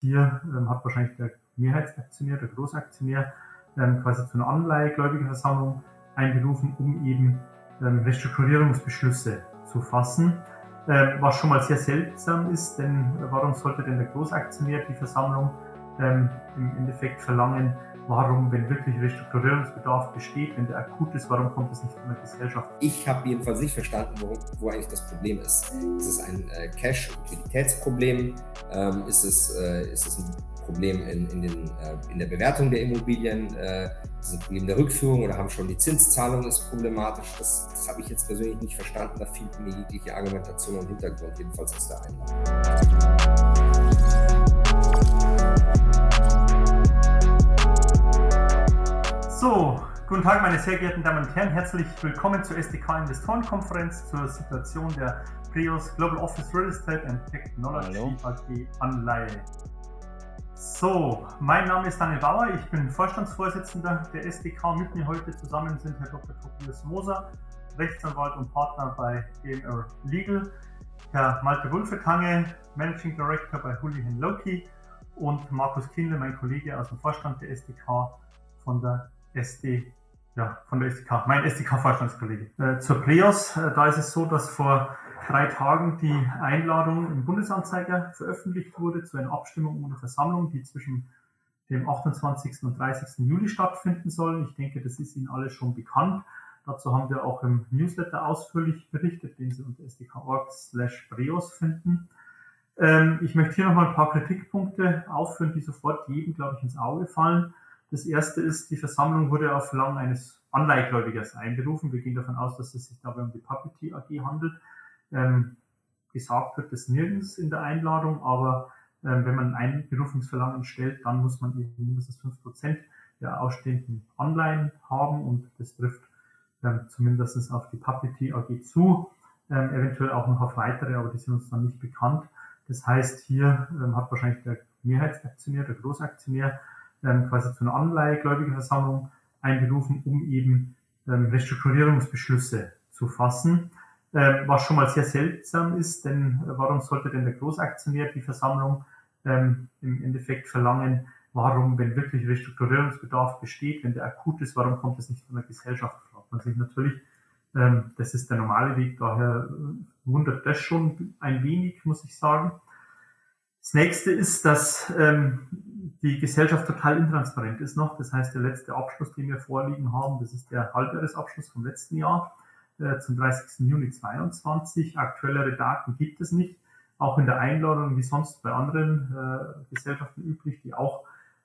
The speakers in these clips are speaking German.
Hier ähm, hat wahrscheinlich der Mehrheitsaktionär, der Großaktionär, ähm, quasi zu einer Anleihegläubigerversammlung einberufen, um eben ähm, Restrukturierungsbeschlüsse zu fassen. Ähm, was schon mal sehr seltsam ist, denn warum sollte denn der Großaktionär die Versammlung ähm, im Endeffekt verlangen? Warum, wenn wirklich Restrukturierungsbedarf besteht, wenn der akut ist, warum kommt es nicht von der Gesellschaft? Ich habe jedenfalls nicht verstanden, wo, wo, eigentlich das Problem ist. Ist es ein äh, Cash- und Liquiditätsproblem? Ähm, ist, es, äh, ist es ein Problem in, in, den, äh, in der Bewertung der Immobilien? Äh, ist es ein Problem der Rückführung oder haben schon die Zinszahlung ist problematisch? Das, das habe ich jetzt persönlich nicht verstanden. Da fehlt mir jegliche Argumentation und Hintergrund, jedenfalls aus der Einladung. So, guten Tag, meine sehr geehrten Damen und Herren. Herzlich willkommen zur SDK Investorenkonferenz zur Situation der Prius Global Office Real Estate and Technology AG Anleihe. So, mein Name ist Daniel Bauer, ich bin Vorstandsvorsitzender der SDK. Mit mir heute zusammen sind Herr Dr. Tobias Moser, Rechtsanwalt und Partner bei DMR Legal, Herr Malte Wulfetange, Managing Director bei Hoolihan Loki und Markus Kindle, mein Kollege aus dem Vorstand der SDK von der SD, ja, von der SDK, mein SDK-Vorstandskollege. Äh, zur Pleos, äh, da ist es so, dass vor drei Tagen die Einladung im Bundesanzeiger veröffentlicht wurde zu einer Abstimmung und einer Versammlung, die zwischen dem 28. und 30. Juli stattfinden soll. Ich denke, das ist Ihnen alle schon bekannt. Dazu haben wir auch im Newsletter ausführlich berichtet, den Sie unter sdk.org slash breos finden. Ähm, ich möchte hier nochmal ein paar Kritikpunkte aufführen, die sofort jedem, glaube ich, ins Auge fallen. Das erste ist, die Versammlung wurde auf Verlangen eines Anleihgläubigers einberufen. Wir gehen davon aus, dass es sich dabei um die Puppety AG handelt. Ähm, gesagt wird das nirgends in der Einladung, aber ähm, wenn man ein Einberufungsverlangen stellt, dann muss man eben mindestens fünf Prozent der ausstehenden Anleihen haben und das trifft ähm, zumindest auf die Puppety AG zu, ähm, eventuell auch noch auf weitere, aber die sind uns dann nicht bekannt. Das heißt, hier ähm, hat wahrscheinlich der Mehrheitsaktionär, der Großaktionär, ähm, quasi zu einer Anleihegläubigerversammlung einberufen, um eben ähm, Restrukturierungsbeschlüsse zu fassen. Ähm, was schon mal sehr seltsam ist, denn äh, warum sollte denn der Großaktionär die Versammlung ähm, im Endeffekt verlangen? Warum, wenn wirklich Restrukturierungsbedarf besteht, wenn der akut ist, warum kommt es nicht von der Gesellschaft? Fragt man sich natürlich. Ähm, das ist der normale Weg, daher äh, wundert das schon ein wenig, muss ich sagen. Das nächste ist, dass ähm, die Gesellschaft total intransparent ist noch. Das heißt, der letzte Abschluss, den wir vorliegen haben, das ist der Halbjahresabschluss vom letzten Jahr äh, zum 30. Juni 2022. Aktuellere Daten gibt es nicht. Auch in der Einladung, wie sonst bei anderen äh, Gesellschaften üblich, die auch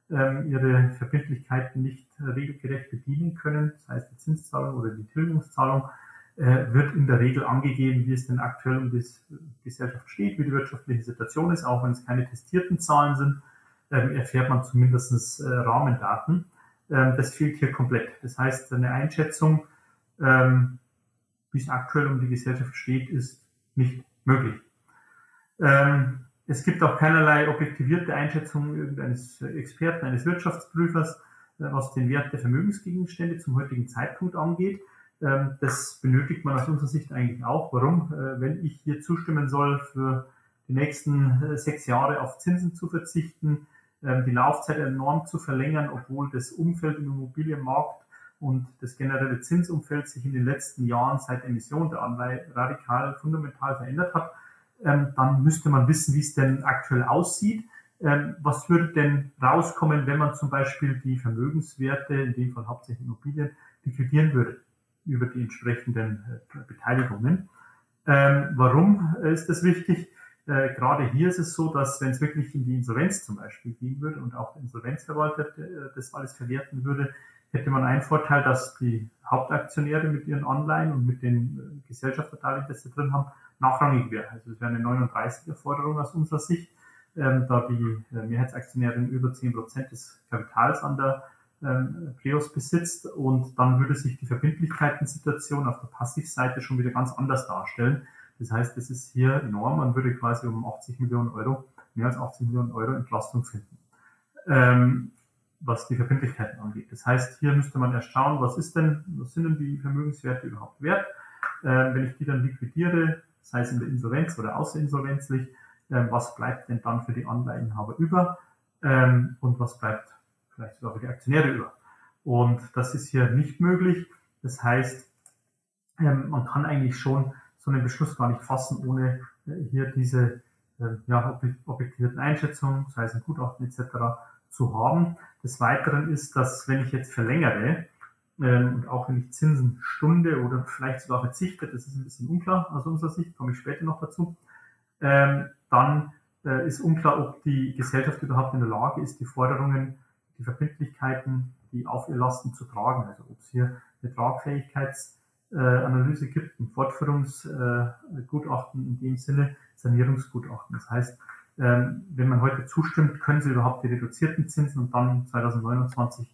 ähm, ihre Verbindlichkeiten nicht äh, regelgerecht bedienen können, das heißt die Zinszahlung oder die Tilgungszahlung, äh, wird in der Regel angegeben, wie es denn aktuell um die Gesellschaft steht, wie die wirtschaftliche Situation ist, auch wenn es keine testierten Zahlen sind ähm, erfährt man zumindest äh, Rahmendaten. Ähm, das fehlt hier komplett. Das heißt, eine Einschätzung, ähm, wie es aktuell um die Gesellschaft steht, ist nicht möglich. Ähm, es gibt auch keinerlei objektivierte Einschätzung irgendeines Experten, eines Wirtschaftsprüfers, äh, was den Wert der Vermögensgegenstände zum heutigen Zeitpunkt angeht. Ähm, das benötigt man aus unserer Sicht eigentlich auch. Warum? Äh, wenn ich hier zustimmen soll, für die nächsten äh, sechs Jahre auf Zinsen zu verzichten, die Laufzeit enorm zu verlängern, obwohl das Umfeld im Immobilienmarkt und das generelle Zinsumfeld sich in den letzten Jahren seit Emission der Anleihe radikal fundamental verändert hat, ähm, dann müsste man wissen, wie es denn aktuell aussieht. Ähm, was würde denn rauskommen, wenn man zum Beispiel die Vermögenswerte, in dem Fall hauptsächlich Immobilien, liquidieren würde über die entsprechenden äh, Beteiligungen? Warum ist das wichtig? Äh, gerade hier ist es so, dass wenn es wirklich in die Insolvenz zum Beispiel gehen würde und auch der Insolvenzverwalter äh, das alles verwerten würde, hätte man einen Vorteil, dass die Hauptaktionäre mit ihren Anleihen und mit den äh, Gesellschaftsdarlehen, das sie drin haben, nachrangig wäre. Also es wäre eine 39er Forderung aus unserer Sicht, ähm, da die äh, Mehrheitsaktionärin über 10 Prozent des Kapitals an der ähm, Preos besitzt und dann würde sich die Verbindlichkeitensituation auf der Passivseite schon wieder ganz anders darstellen. Das heißt, es ist hier enorm. Man würde quasi um 80 Millionen Euro, mehr als 80 Millionen Euro Entlastung finden, ähm, was die Verbindlichkeiten angeht. Das heißt, hier müsste man erst schauen, was ist denn, was sind denn die Vermögenswerte überhaupt wert? Ähm, wenn ich die dann liquidiere, sei es in der Insolvenz oder außerinsolvenzlich, ähm, was bleibt denn dann für die Anleihenhaber über ähm, und was bleibt vielleicht sogar für die Aktionäre über. Und das ist hier nicht möglich. Das heißt, ähm, man kann eigentlich schon so einen Beschluss gar nicht fassen, ohne äh, hier diese äh, ja, objektivierten Einschätzungen, sei es ein Gutachten etc., zu haben. Des Weiteren ist, dass wenn ich jetzt verlängere ähm, und auch wenn ich Zinsen stunde oder vielleicht sogar verzichte, das ist ein bisschen unklar aus unserer Sicht, komme ich später noch dazu, ähm, dann äh, ist unklar, ob die Gesellschaft überhaupt in der Lage ist, die Forderungen, die Verbindlichkeiten, die auf ihr Lasten zu tragen. Also ob es hier eine Tragfähigkeitsanalyse gibt, ein Fortführungsgutachten in dem Sinne, Sanierungsgutachten. Das heißt, ähm, wenn man heute zustimmt, können sie überhaupt die reduzierten Zinsen und dann 2029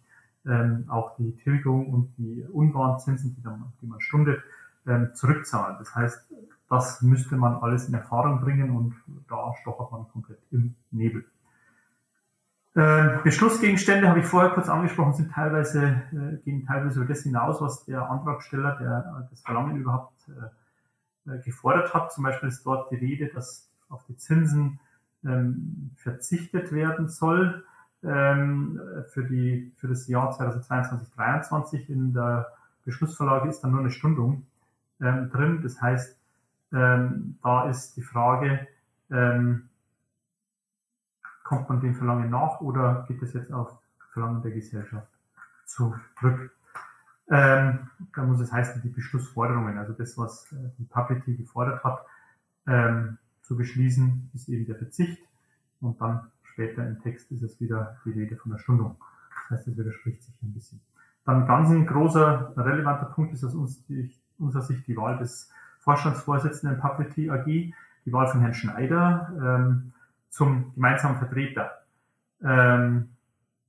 ähm, auch die Tilgung und die Unwarenzinsen, die, dann, die man stundet, ähm, zurückzahlen. Das heißt, das müsste man alles in Erfahrung bringen und da stochert man komplett im Nebel. Äh, Beschlussgegenstände habe ich vorher kurz angesprochen, sind teilweise, äh, gehen teilweise über das hinaus, was der Antragsteller, der das Verlangen überhaupt äh, gefordert hat. Zum Beispiel ist dort die Rede, dass auf die Zinsen ähm, verzichtet werden soll ähm, für, die, für das Jahr 2022 2023 In der Beschlussverlage ist dann nur eine Stundung ähm, drin. Das heißt, ähm, da ist die Frage, ähm, kommt man dem Verlangen nach oder geht es jetzt auf Verlangen der Gesellschaft zurück? Ähm, da muss es heißen, die Beschlussforderungen, also das, was äh, die Publicity gefordert hat, ähm, zu beschließen, ist eben der Verzicht und dann später im Text ist es wieder die Rede von der Stundung. Das heißt, es widerspricht sich ein bisschen. Dann ganz ein großer, relevanter Punkt ist aus unserer Sicht die Wahl des Vorstandsvorsitzenden Publicity AG, die Wahl von Herrn Schneider ähm, zum gemeinsamen Vertreter. Ähm,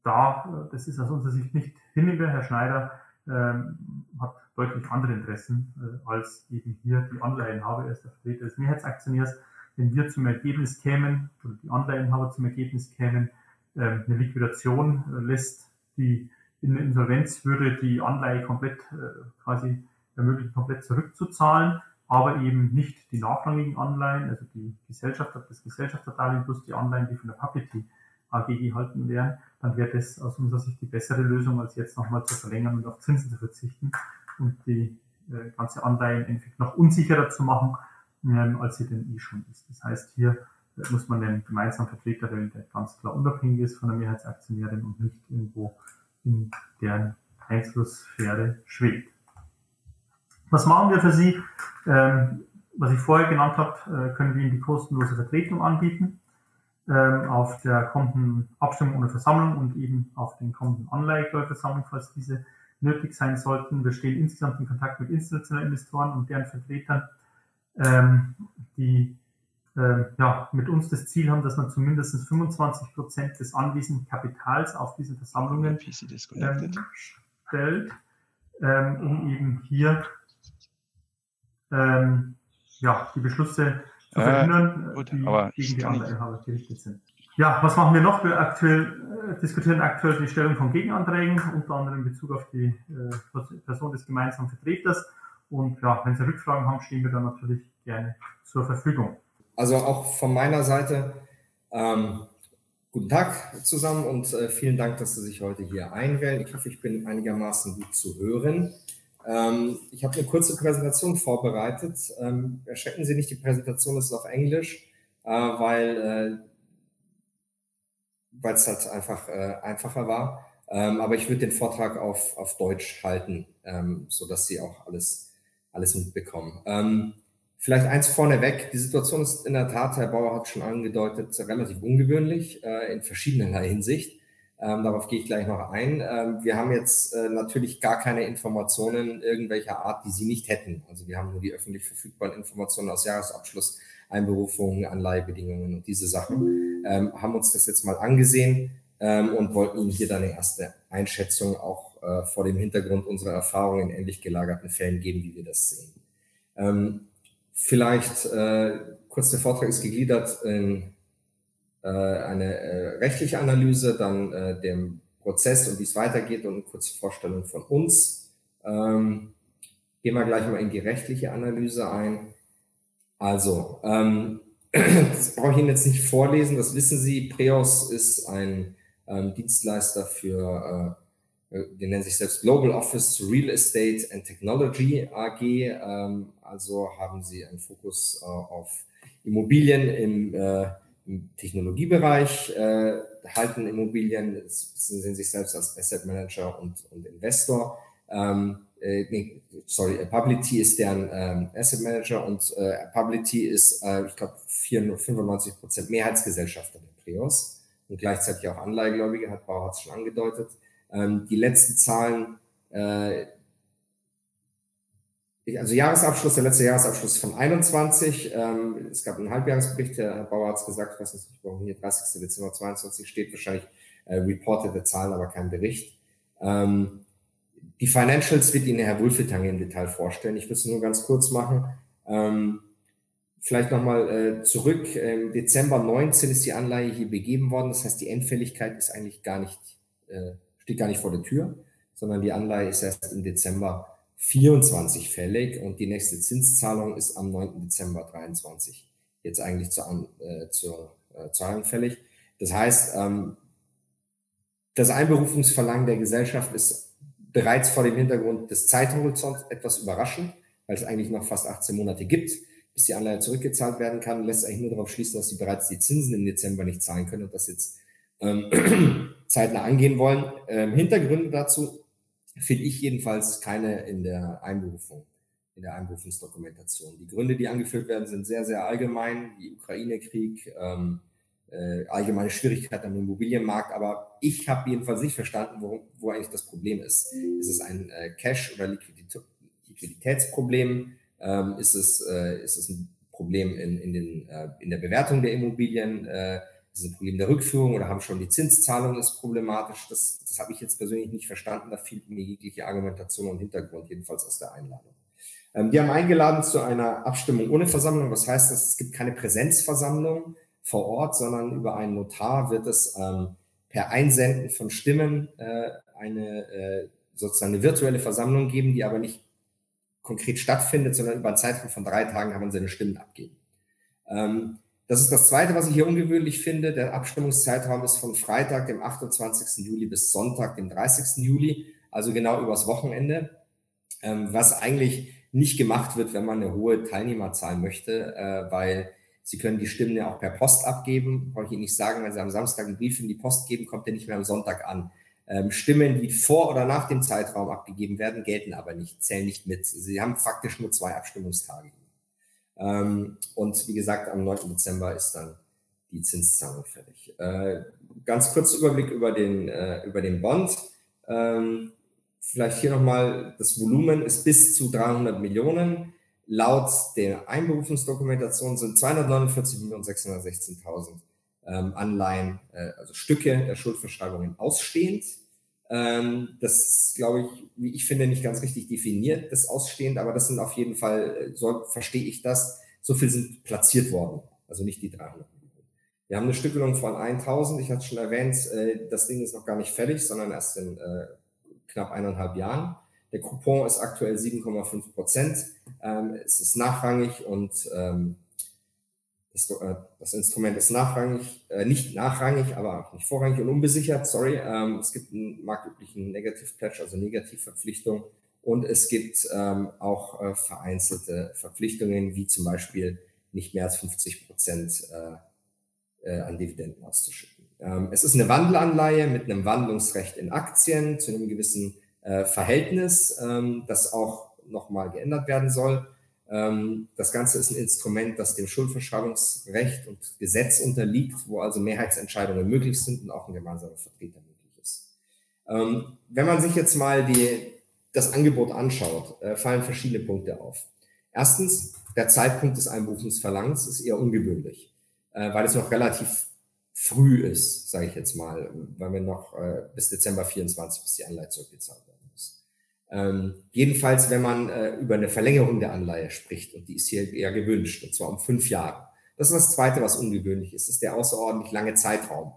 da, das ist aus unserer Sicht nicht hinnehmbar. Herr Schneider ähm, hat deutlich andere Interessen äh, als eben hier die Anleihenhaber. Er ist der Vertreter des Mehrheitsaktionärs. Wenn wir zum Ergebnis kämen, oder die Anleihenhaber zum Ergebnis kämen, äh, eine Liquidation äh, lässt die in Insolvenz würde die Anleihe komplett äh, quasi ermöglichen, komplett zurückzuzahlen aber eben nicht die nachrangigen Anleihen, also die Gesellschaft, das Gesellschafterdarlehen plus die Anleihen, die von der Publicity AG gehalten werden, dann wäre das aus unserer Sicht die bessere Lösung, als jetzt nochmal zu verlängern und auf Zinsen zu verzichten und die äh, ganze Anleihe im Endeffekt noch unsicherer zu machen, ähm, als sie denn eh schon ist. Das heißt, hier äh, muss man einen gemeinsamen Vertreter wählen, der ganz klar unabhängig ist von der Mehrheitsaktionärin und nicht irgendwo in deren Einflusssphäre schwebt. Was machen wir für Sie? Ähm, was ich vorher genannt habe, äh, können wir Ihnen die kostenlose Vertretung anbieten ähm, auf der kommenden Abstimmung oder Versammlung und eben auf den kommenden Anleihekäuferversammlungen, falls diese nötig sein sollten. Wir stehen insgesamt in Kontakt mit institutionellen Investoren und deren Vertretern, ähm, die äh, ja, mit uns das Ziel haben, dass man zumindest 25 Prozent des anwesenden Kapitals auf diesen Versammlungen ähm, stellt, ähm, um eben hier ähm, ja, die Beschlüsse zu äh, verhindern, gut, die aber gegen die Anleihehaber gerichtet sind. Ja, was machen wir noch? Wir aktuell, äh, diskutieren aktuell die Stellung von Gegenanträgen, unter anderem in Bezug auf die äh, Person des gemeinsamen Vertreters. Und ja, wenn Sie Rückfragen haben, stehen wir dann natürlich gerne zur Verfügung. Also auch von meiner Seite ähm, guten Tag zusammen und äh, vielen Dank, dass Sie sich heute hier einwählen. Ich hoffe, ich bin einigermaßen gut zu hören. Ähm, ich habe eine kurze Präsentation vorbereitet. Ähm, erschrecken Sie nicht, die Präsentation ist auf Englisch, äh, weil äh, es halt einfach äh, einfacher war. Ähm, aber ich würde den Vortrag auf, auf Deutsch halten, ähm, sodass Sie auch alles, alles mitbekommen. Ähm, vielleicht eins vorneweg. Die Situation ist in der Tat, Herr Bauer hat schon angedeutet, relativ ungewöhnlich äh, in verschiedenerlei Hinsicht. Ähm, darauf gehe ich gleich noch ein. Ähm, wir haben jetzt äh, natürlich gar keine Informationen irgendwelcher Art, die Sie nicht hätten. Also wir haben nur die öffentlich verfügbaren Informationen aus Jahresabschluss, Einberufungen, Anleihebedingungen und diese Sachen. Ähm, haben uns das jetzt mal angesehen ähm, und wollten Ihnen hier dann eine erste Einschätzung auch äh, vor dem Hintergrund unserer Erfahrungen in ähnlich gelagerten Fällen geben, wie wir das sehen. Ähm, vielleicht äh, kurz der Vortrag ist gegliedert in eine äh, rechtliche Analyse, dann äh, dem Prozess und wie es weitergeht und eine kurze Vorstellung von uns. Ähm, gehen wir gleich mal in die rechtliche Analyse ein. Also, ähm, das brauche ich Ihnen jetzt nicht vorlesen, das wissen Sie. Preos ist ein ähm, Dienstleister für, äh, äh die nennen sich selbst Global Office Real Estate and Technology AG. Ähm, also haben sie einen Fokus äh, auf Immobilien im, äh, im Technologiebereich, äh, halten Immobilien, sehen sich selbst als Asset Manager und, und Investor. Ähm, äh, nee, sorry, Publity ist deren ähm, Asset Manager und äh, Publity ist, äh, ich glaube, 95 Prozent Mehrheitsgesellschafter der Prios und gleichzeitig auch Anleihegläubige, hat Bauer hat es schon angedeutet. Ähm, die letzten Zahlen, äh, also Jahresabschluss, der letzte Jahresabschluss von 21. Ähm, es gab einen Halbjahresbericht, der Herr Bauer hat es gesagt, ich weiß nicht, warum hier 30. Dezember 22 steht, wahrscheinlich äh, reportete Zahlen, aber kein Bericht. Ähm, die Financials wird Ihnen Herr Wulfetang im Detail vorstellen. Ich will es nur ganz kurz machen. Ähm, vielleicht nochmal äh, zurück. Im Dezember 19 ist die Anleihe hier begeben worden. Das heißt, die Endfälligkeit ist eigentlich gar nicht, äh, steht gar nicht vor der Tür, sondern die Anleihe ist erst im Dezember 24 fällig und die nächste Zinszahlung ist am 9. Dezember 23 jetzt eigentlich zur, äh, zur äh, Zahlung fällig. Das heißt, ähm, das Einberufungsverlangen der Gesellschaft ist bereits vor dem Hintergrund des Zeithorizonts etwas überraschend, weil es eigentlich noch fast 18 Monate gibt, bis die Anleihe zurückgezahlt werden kann, lässt eigentlich nur darauf schließen, dass sie bereits die Zinsen im Dezember nicht zahlen können und das jetzt ähm, zeitnah angehen wollen. Ähm, Hintergründe dazu finde ich jedenfalls keine in der Einberufung, in der Einberufungsdokumentation. Die Gründe, die angeführt werden, sind sehr, sehr allgemein, wie Ukraine-Krieg, ähm, äh, allgemeine Schwierigkeiten am Immobilienmarkt, aber ich habe jedenfalls nicht verstanden, wo, wo eigentlich das Problem ist. Ist es ein äh, Cash- oder Liquiditä Liquiditätsproblem? Ähm, ist, es, äh, ist es ein Problem in, in, den, äh, in der Bewertung der Immobilien? Äh, ist es ein Problem der Rückführung oder haben schon die Zinszahlung ist problematisch? Das, das habe ich jetzt persönlich nicht verstanden. Da fehlt mir jegliche Argumentation und Hintergrund, jedenfalls aus der Einladung. Ähm, die haben eingeladen zu einer Abstimmung ohne Versammlung. Was heißt das? Es gibt keine Präsenzversammlung vor Ort, sondern über einen Notar wird es ähm, per Einsenden von Stimmen äh, eine äh, sozusagen eine virtuelle Versammlung geben, die aber nicht konkret stattfindet, sondern über einen Zeitraum von drei Tagen kann man seine Stimmen abgeben. Ähm, das ist das Zweite, was ich hier ungewöhnlich finde. Der Abstimmungszeitraum ist von Freitag, dem 28. Juli bis Sonntag, dem 30. Juli, also genau übers Wochenende, ähm, was eigentlich nicht gemacht wird, wenn man eine hohe Teilnehmerzahl möchte, äh, weil Sie können die Stimmen ja auch per Post abgeben. Brauche ich Ihnen nicht sagen, wenn Sie am Samstag einen Brief in die Post geben, kommt der nicht mehr am Sonntag an. Ähm, Stimmen, die vor oder nach dem Zeitraum abgegeben werden, gelten aber nicht, zählen nicht mit. Sie haben faktisch nur zwei Abstimmungstage. Ähm, und wie gesagt, am 9. Dezember ist dann die Zinszahlung fällig. Äh, ganz kurz Überblick über den, äh, über den Bond. Ähm, vielleicht hier nochmal, das Volumen ist bis zu 300 Millionen. Laut der Einberufungsdokumentation sind 249.616.000 ähm, Anleihen, äh, also Stücke der Schuldverschreibungen ausstehend. Ähm, das glaube ich, wie ich finde, nicht ganz richtig definiert, das ausstehend, aber das sind auf jeden Fall, äh, so verstehe ich das, so viel sind platziert worden, also nicht die 300 Wir haben eine Stückelung von 1000, ich hatte schon erwähnt, äh, das Ding ist noch gar nicht fertig, sondern erst in äh, knapp eineinhalb Jahren. Der Coupon ist aktuell 7,5 Prozent. Ähm, es ist nachrangig und ähm, das, äh, das, Instrument ist nachrangig, äh, nicht nachrangig, aber auch nicht vorrangig und unbesichert. Sorry, ähm, es gibt einen marktüblichen Negative Pledge, also Negativverpflichtung. Und es gibt ähm, auch äh, vereinzelte Verpflichtungen, wie zum Beispiel nicht mehr als 50 Prozent äh, äh, an Dividenden auszuschütten. Ähm, es ist eine Wandelanleihe mit einem Wandlungsrecht in Aktien zu einem gewissen äh, Verhältnis, ähm, das auch nochmal geändert werden soll. Ähm, das Ganze ist ein Instrument, das dem Schuldverschreibungsrecht und Gesetz unterliegt, wo also Mehrheitsentscheidungen möglich sind und auch ein gemeinsamer Vertreter möglich ist. Ähm, wenn man sich jetzt mal die, das Angebot anschaut, äh, fallen verschiedene Punkte auf. Erstens, der Zeitpunkt des Einberufungsverlangens ist eher ungewöhnlich, äh, weil es noch relativ früh ist, sage ich jetzt mal, weil wir noch äh, bis Dezember 24, bis die Anleihe zurückgezahlt werden. Ähm, jedenfalls, wenn man äh, über eine Verlängerung der Anleihe spricht, und die ist hier eher gewünscht, und zwar um fünf Jahre. Das ist das Zweite, was ungewöhnlich ist, ist der außerordentlich lange Zeitraum.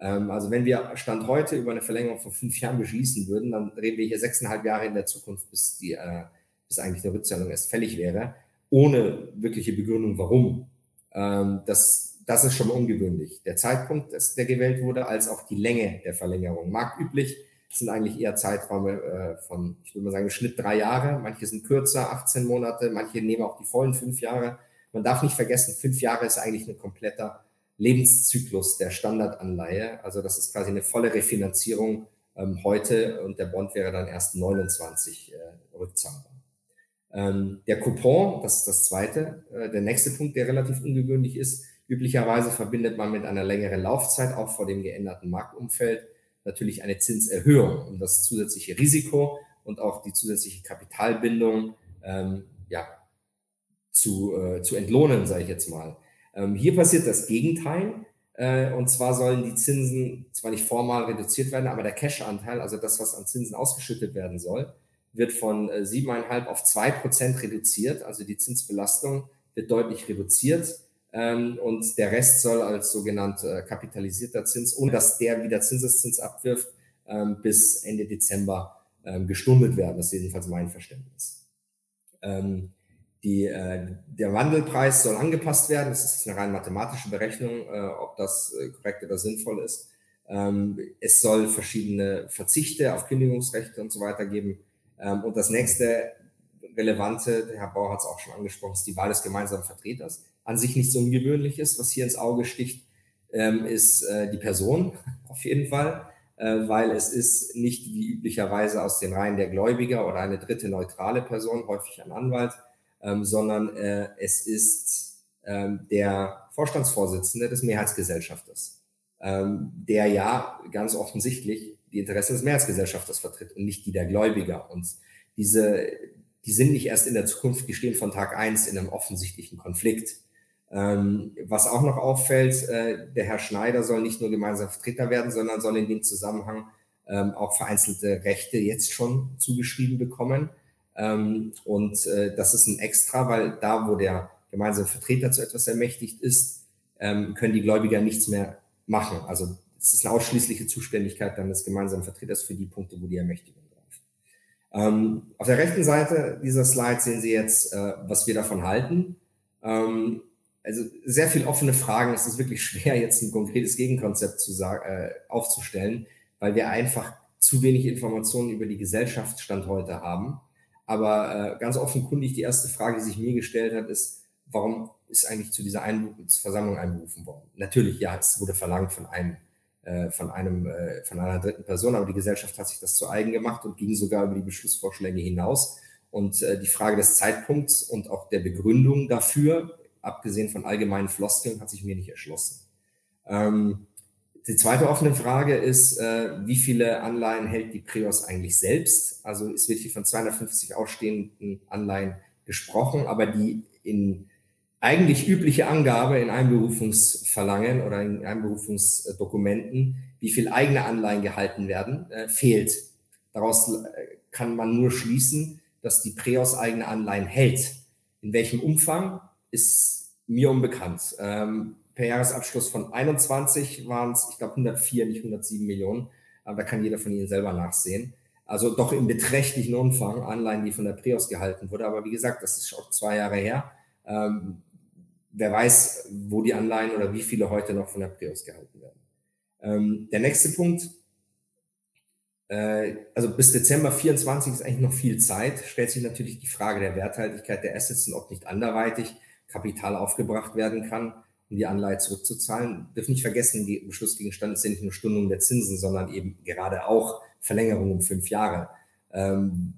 Ähm, also wenn wir Stand heute über eine Verlängerung von fünf Jahren beschließen würden, dann reden wir hier sechseinhalb Jahre in der Zukunft, bis, die, äh, bis eigentlich eine Rückzahlung erst fällig wäre, ohne wirkliche Begründung, warum. Ähm, das, das ist schon ungewöhnlich. Der Zeitpunkt, der gewählt wurde, als auch die Länge der Verlängerung. Marktüblich sind eigentlich eher Zeiträume äh, von, ich würde mal sagen, Schnitt drei Jahre. Manche sind kürzer, 18 Monate, manche nehmen auch die vollen fünf Jahre. Man darf nicht vergessen, fünf Jahre ist eigentlich ein kompletter Lebenszyklus der Standardanleihe. Also das ist quasi eine volle Refinanzierung ähm, heute und der Bond wäre dann erst 29 äh, rückzahlbar. Ähm, der Coupon, das ist das zweite, äh, der nächste Punkt, der relativ ungewöhnlich ist. Üblicherweise verbindet man mit einer längeren Laufzeit, auch vor dem geänderten Marktumfeld, natürlich eine Zinserhöhung, um das zusätzliche Risiko und auch die zusätzliche Kapitalbindung ähm, ja, zu, äh, zu entlohnen, sage ich jetzt mal. Ähm, hier passiert das Gegenteil. Äh, und zwar sollen die Zinsen zwar nicht formal reduziert werden, aber der Cash-Anteil, also das, was an Zinsen ausgeschüttet werden soll, wird von 7,5 äh, auf 2 Prozent reduziert. Also die Zinsbelastung wird deutlich reduziert. Ähm, und der Rest soll als sogenannt äh, kapitalisierter Zins, ohne dass der wieder Zinseszins abwirft, ähm, bis Ende Dezember gestundet werden. Das ist jedenfalls mein Verständnis. Die, äh, der Wandelpreis soll angepasst werden. Das ist eine rein mathematische Berechnung, äh, ob das korrekt oder sinnvoll ist. Ähm, es soll verschiedene Verzichte auf Kündigungsrechte und so weiter geben. Ähm, und das nächste relevante, der Herr Bauer hat es auch schon angesprochen, ist die Wahl des gemeinsamen Vertreters. An sich nichts Ungewöhnliches, was hier ins Auge sticht, ähm, ist äh, die Person auf jeden Fall, äh, weil es ist nicht wie üblicherweise aus den Reihen der Gläubiger oder eine dritte neutrale Person, häufig ein Anwalt, ähm, sondern äh, es ist ähm, der Vorstandsvorsitzende des Mehrheitsgesellschafters, ähm, der ja ganz offensichtlich die Interessen des Mehrheitsgesellschafters vertritt und nicht die der Gläubiger. Und diese, die sind nicht erst in der Zukunft, die stehen von Tag eins in einem offensichtlichen Konflikt. Ähm, was auch noch auffällt, äh, der Herr Schneider soll nicht nur gemeinsam Vertreter werden, sondern soll in dem Zusammenhang ähm, auch vereinzelte Rechte jetzt schon zugeschrieben bekommen. Ähm, und äh, das ist ein Extra, weil da, wo der gemeinsame Vertreter zu etwas ermächtigt ist, ähm, können die Gläubiger nichts mehr machen. Also es ist eine ausschließliche Zuständigkeit dann des gemeinsamen Vertreters für die Punkte, wo die Ermächtigung greift. Ähm, auf der rechten Seite dieser Slide sehen Sie jetzt, äh, was wir davon halten. Also sehr viel offene Fragen. Es ist wirklich schwer, jetzt ein konkretes Gegenkonzept zu äh, aufzustellen, weil wir einfach zu wenig Informationen über die Gesellschaft Stand heute haben. Aber äh, ganz offenkundig die erste Frage, die sich mir gestellt hat, ist, warum ist eigentlich zu dieser Versammlung einberufen worden? Natürlich, ja, es wurde verlangt von einem, äh, von einem, äh, von einer dritten Person, aber die Gesellschaft hat sich das zu eigen gemacht und ging sogar über die Beschlussvorschläge hinaus. Und äh, die Frage des Zeitpunkts und auch der Begründung dafür, abgesehen von allgemeinen Floskeln, hat sich mir nicht erschlossen. Ähm, die zweite offene Frage ist, äh, wie viele Anleihen hält die Prios eigentlich selbst? Also es wird hier von 250 ausstehenden Anleihen gesprochen, aber die in eigentlich übliche Angabe in Einberufungsverlangen oder in Einberufungsdokumenten, wie viel eigene Anleihen gehalten werden, äh, fehlt. Daraus äh, kann man nur schließen, dass die Preos eigene Anleihen hält. In welchem Umfang ist mir unbekannt. Ähm, per Jahresabschluss von 21 waren es, ich glaube, 104, nicht 107 Millionen. Aber da kann jeder von Ihnen selber nachsehen. Also doch im beträchtlichen Umfang Anleihen, die von der Prios gehalten wurde. Aber wie gesagt, das ist auch zwei Jahre her. Ähm, wer weiß, wo die Anleihen oder wie viele heute noch von der Prios gehalten werden. Ähm, der nächste Punkt, äh, also bis Dezember 24 ist eigentlich noch viel Zeit, stellt sich natürlich die Frage der Werthaltigkeit der Assets und ob nicht anderweitig Kapital aufgebracht werden kann um die Anleihe zurückzuzahlen. Dürfen nicht vergessen, die Beschlussgegenstand ja nicht nur Stundung der Zinsen, sondern eben gerade auch Verlängerung um fünf Jahre. Ähm,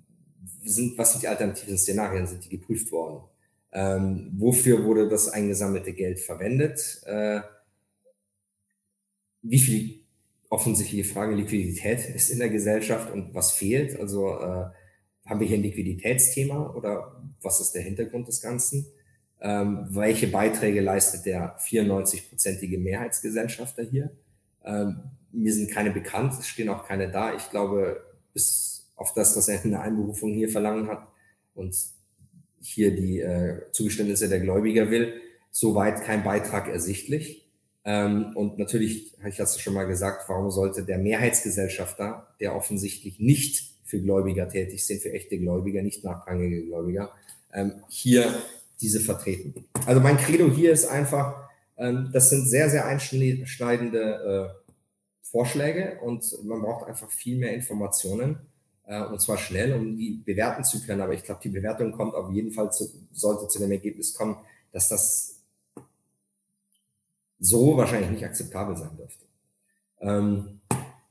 sind, was sind die alternativen Szenarien? Sind die geprüft worden? Ähm, wofür wurde das eingesammelte Geld verwendet? Äh, wie viel offensichtliche Frage Liquidität ist in der Gesellschaft und was fehlt? Also äh, haben wir hier ein Liquiditätsthema oder was ist der Hintergrund des Ganzen? Ähm, welche Beiträge leistet der 94-prozentige Mehrheitsgesellschafter hier? Ähm, mir sind keine bekannt, es stehen auch keine da. Ich glaube, bis auf das, dass er eine Einberufung hier verlangen hat und hier die äh, Zugeständnisse der Gläubiger will, soweit kein Beitrag ersichtlich. Ähm, und natürlich, ich hatte es schon mal gesagt, warum sollte der Mehrheitsgesellschafter, der offensichtlich nicht für Gläubiger tätig sind, für echte Gläubiger, nicht nachrangige Gläubiger, ähm, hier diese vertreten. Also mein Credo hier ist einfach, ähm, das sind sehr, sehr einschneidende äh, Vorschläge und man braucht einfach viel mehr Informationen äh, und zwar schnell, um die bewerten zu können. Aber ich glaube, die Bewertung kommt auf jeden Fall zu, sollte zu dem Ergebnis kommen, dass das so wahrscheinlich nicht akzeptabel sein dürfte. Ähm,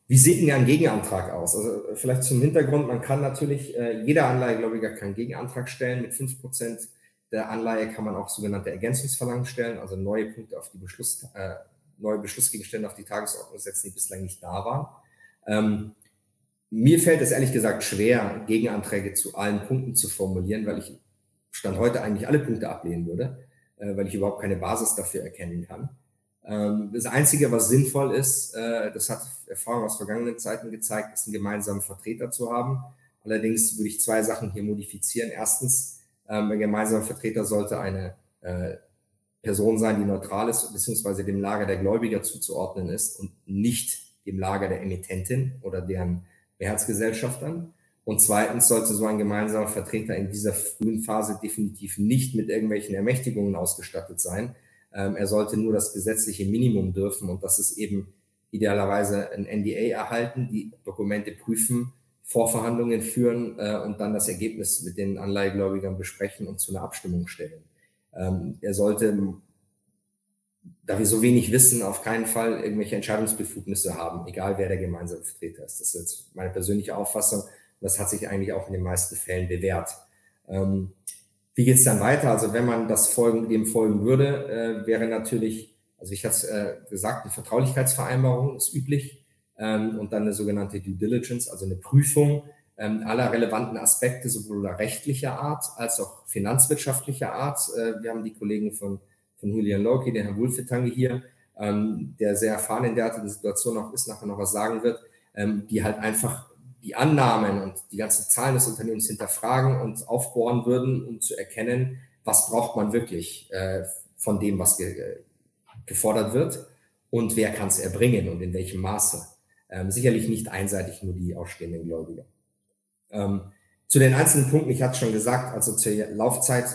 wie sieht denn ein Gegenantrag aus? Also vielleicht zum Hintergrund, man kann natürlich, äh, jeder Anleihegläubiger kann Gegenantrag stellen. Mit fünf Prozent der Anleihe kann man auch sogenannte Ergänzungsverlangen stellen, also neue Punkte auf die Beschluss, äh, neue Beschlussgegenstände auf die Tagesordnung setzen, die bislang nicht da waren. Ähm, mir fällt es ehrlich gesagt schwer, Gegenanträge zu allen Punkten zu formulieren, weil ich Stand heute eigentlich alle Punkte ablehnen würde, äh, weil ich überhaupt keine Basis dafür erkennen kann. Ähm, das Einzige, was sinnvoll ist, äh, das hat Erfahrung aus vergangenen Zeiten gezeigt, ist einen gemeinsamen Vertreter zu haben. Allerdings würde ich zwei Sachen hier modifizieren. Erstens, ähm, ein gemeinsamer Vertreter sollte eine äh, Person sein, die neutral ist, beziehungsweise dem Lager der Gläubiger zuzuordnen ist und nicht dem Lager der Emittentin oder deren Mehrheitsgesellschaftern. Und zweitens sollte so ein gemeinsamer Vertreter in dieser frühen Phase definitiv nicht mit irgendwelchen Ermächtigungen ausgestattet sein, ähm, er sollte nur das gesetzliche Minimum dürfen und das ist eben idealerweise ein NDA erhalten, die Dokumente prüfen, Vorverhandlungen führen äh, und dann das Ergebnis mit den Anleihegläubigern besprechen und zu einer Abstimmung stellen. Ähm, er sollte, da wir so wenig wissen, auf keinen Fall irgendwelche Entscheidungsbefugnisse haben, egal wer der gemeinsame Vertreter ist. Das ist jetzt meine persönliche Auffassung. Das hat sich eigentlich auch in den meisten Fällen bewährt. Ähm, wie geht es dann weiter? Also wenn man das folgen, dem folgen würde, äh, wäre natürlich, also ich hatte äh, gesagt, eine Vertraulichkeitsvereinbarung ist üblich ähm, und dann eine sogenannte Due Diligence, also eine Prüfung ähm, aller relevanten Aspekte, sowohl rechtlicher Art als auch finanzwirtschaftlicher Art. Äh, wir haben die Kollegen von, von Julian Loki, den Herrn Wulfetange hier, ähm, der sehr erfahren in derartigen Situationen auch ist, nachher noch was sagen wird, ähm, die halt einfach die Annahmen und die ganzen Zahlen des Unternehmens hinterfragen und aufbohren würden, um zu erkennen, was braucht man wirklich äh, von dem, was ge gefordert wird und wer kann es erbringen und in welchem Maße. Ähm, sicherlich nicht einseitig nur die ausstehenden Gläubiger. Ähm, zu den einzelnen Punkten, ich hatte schon gesagt, also zur Laufzeit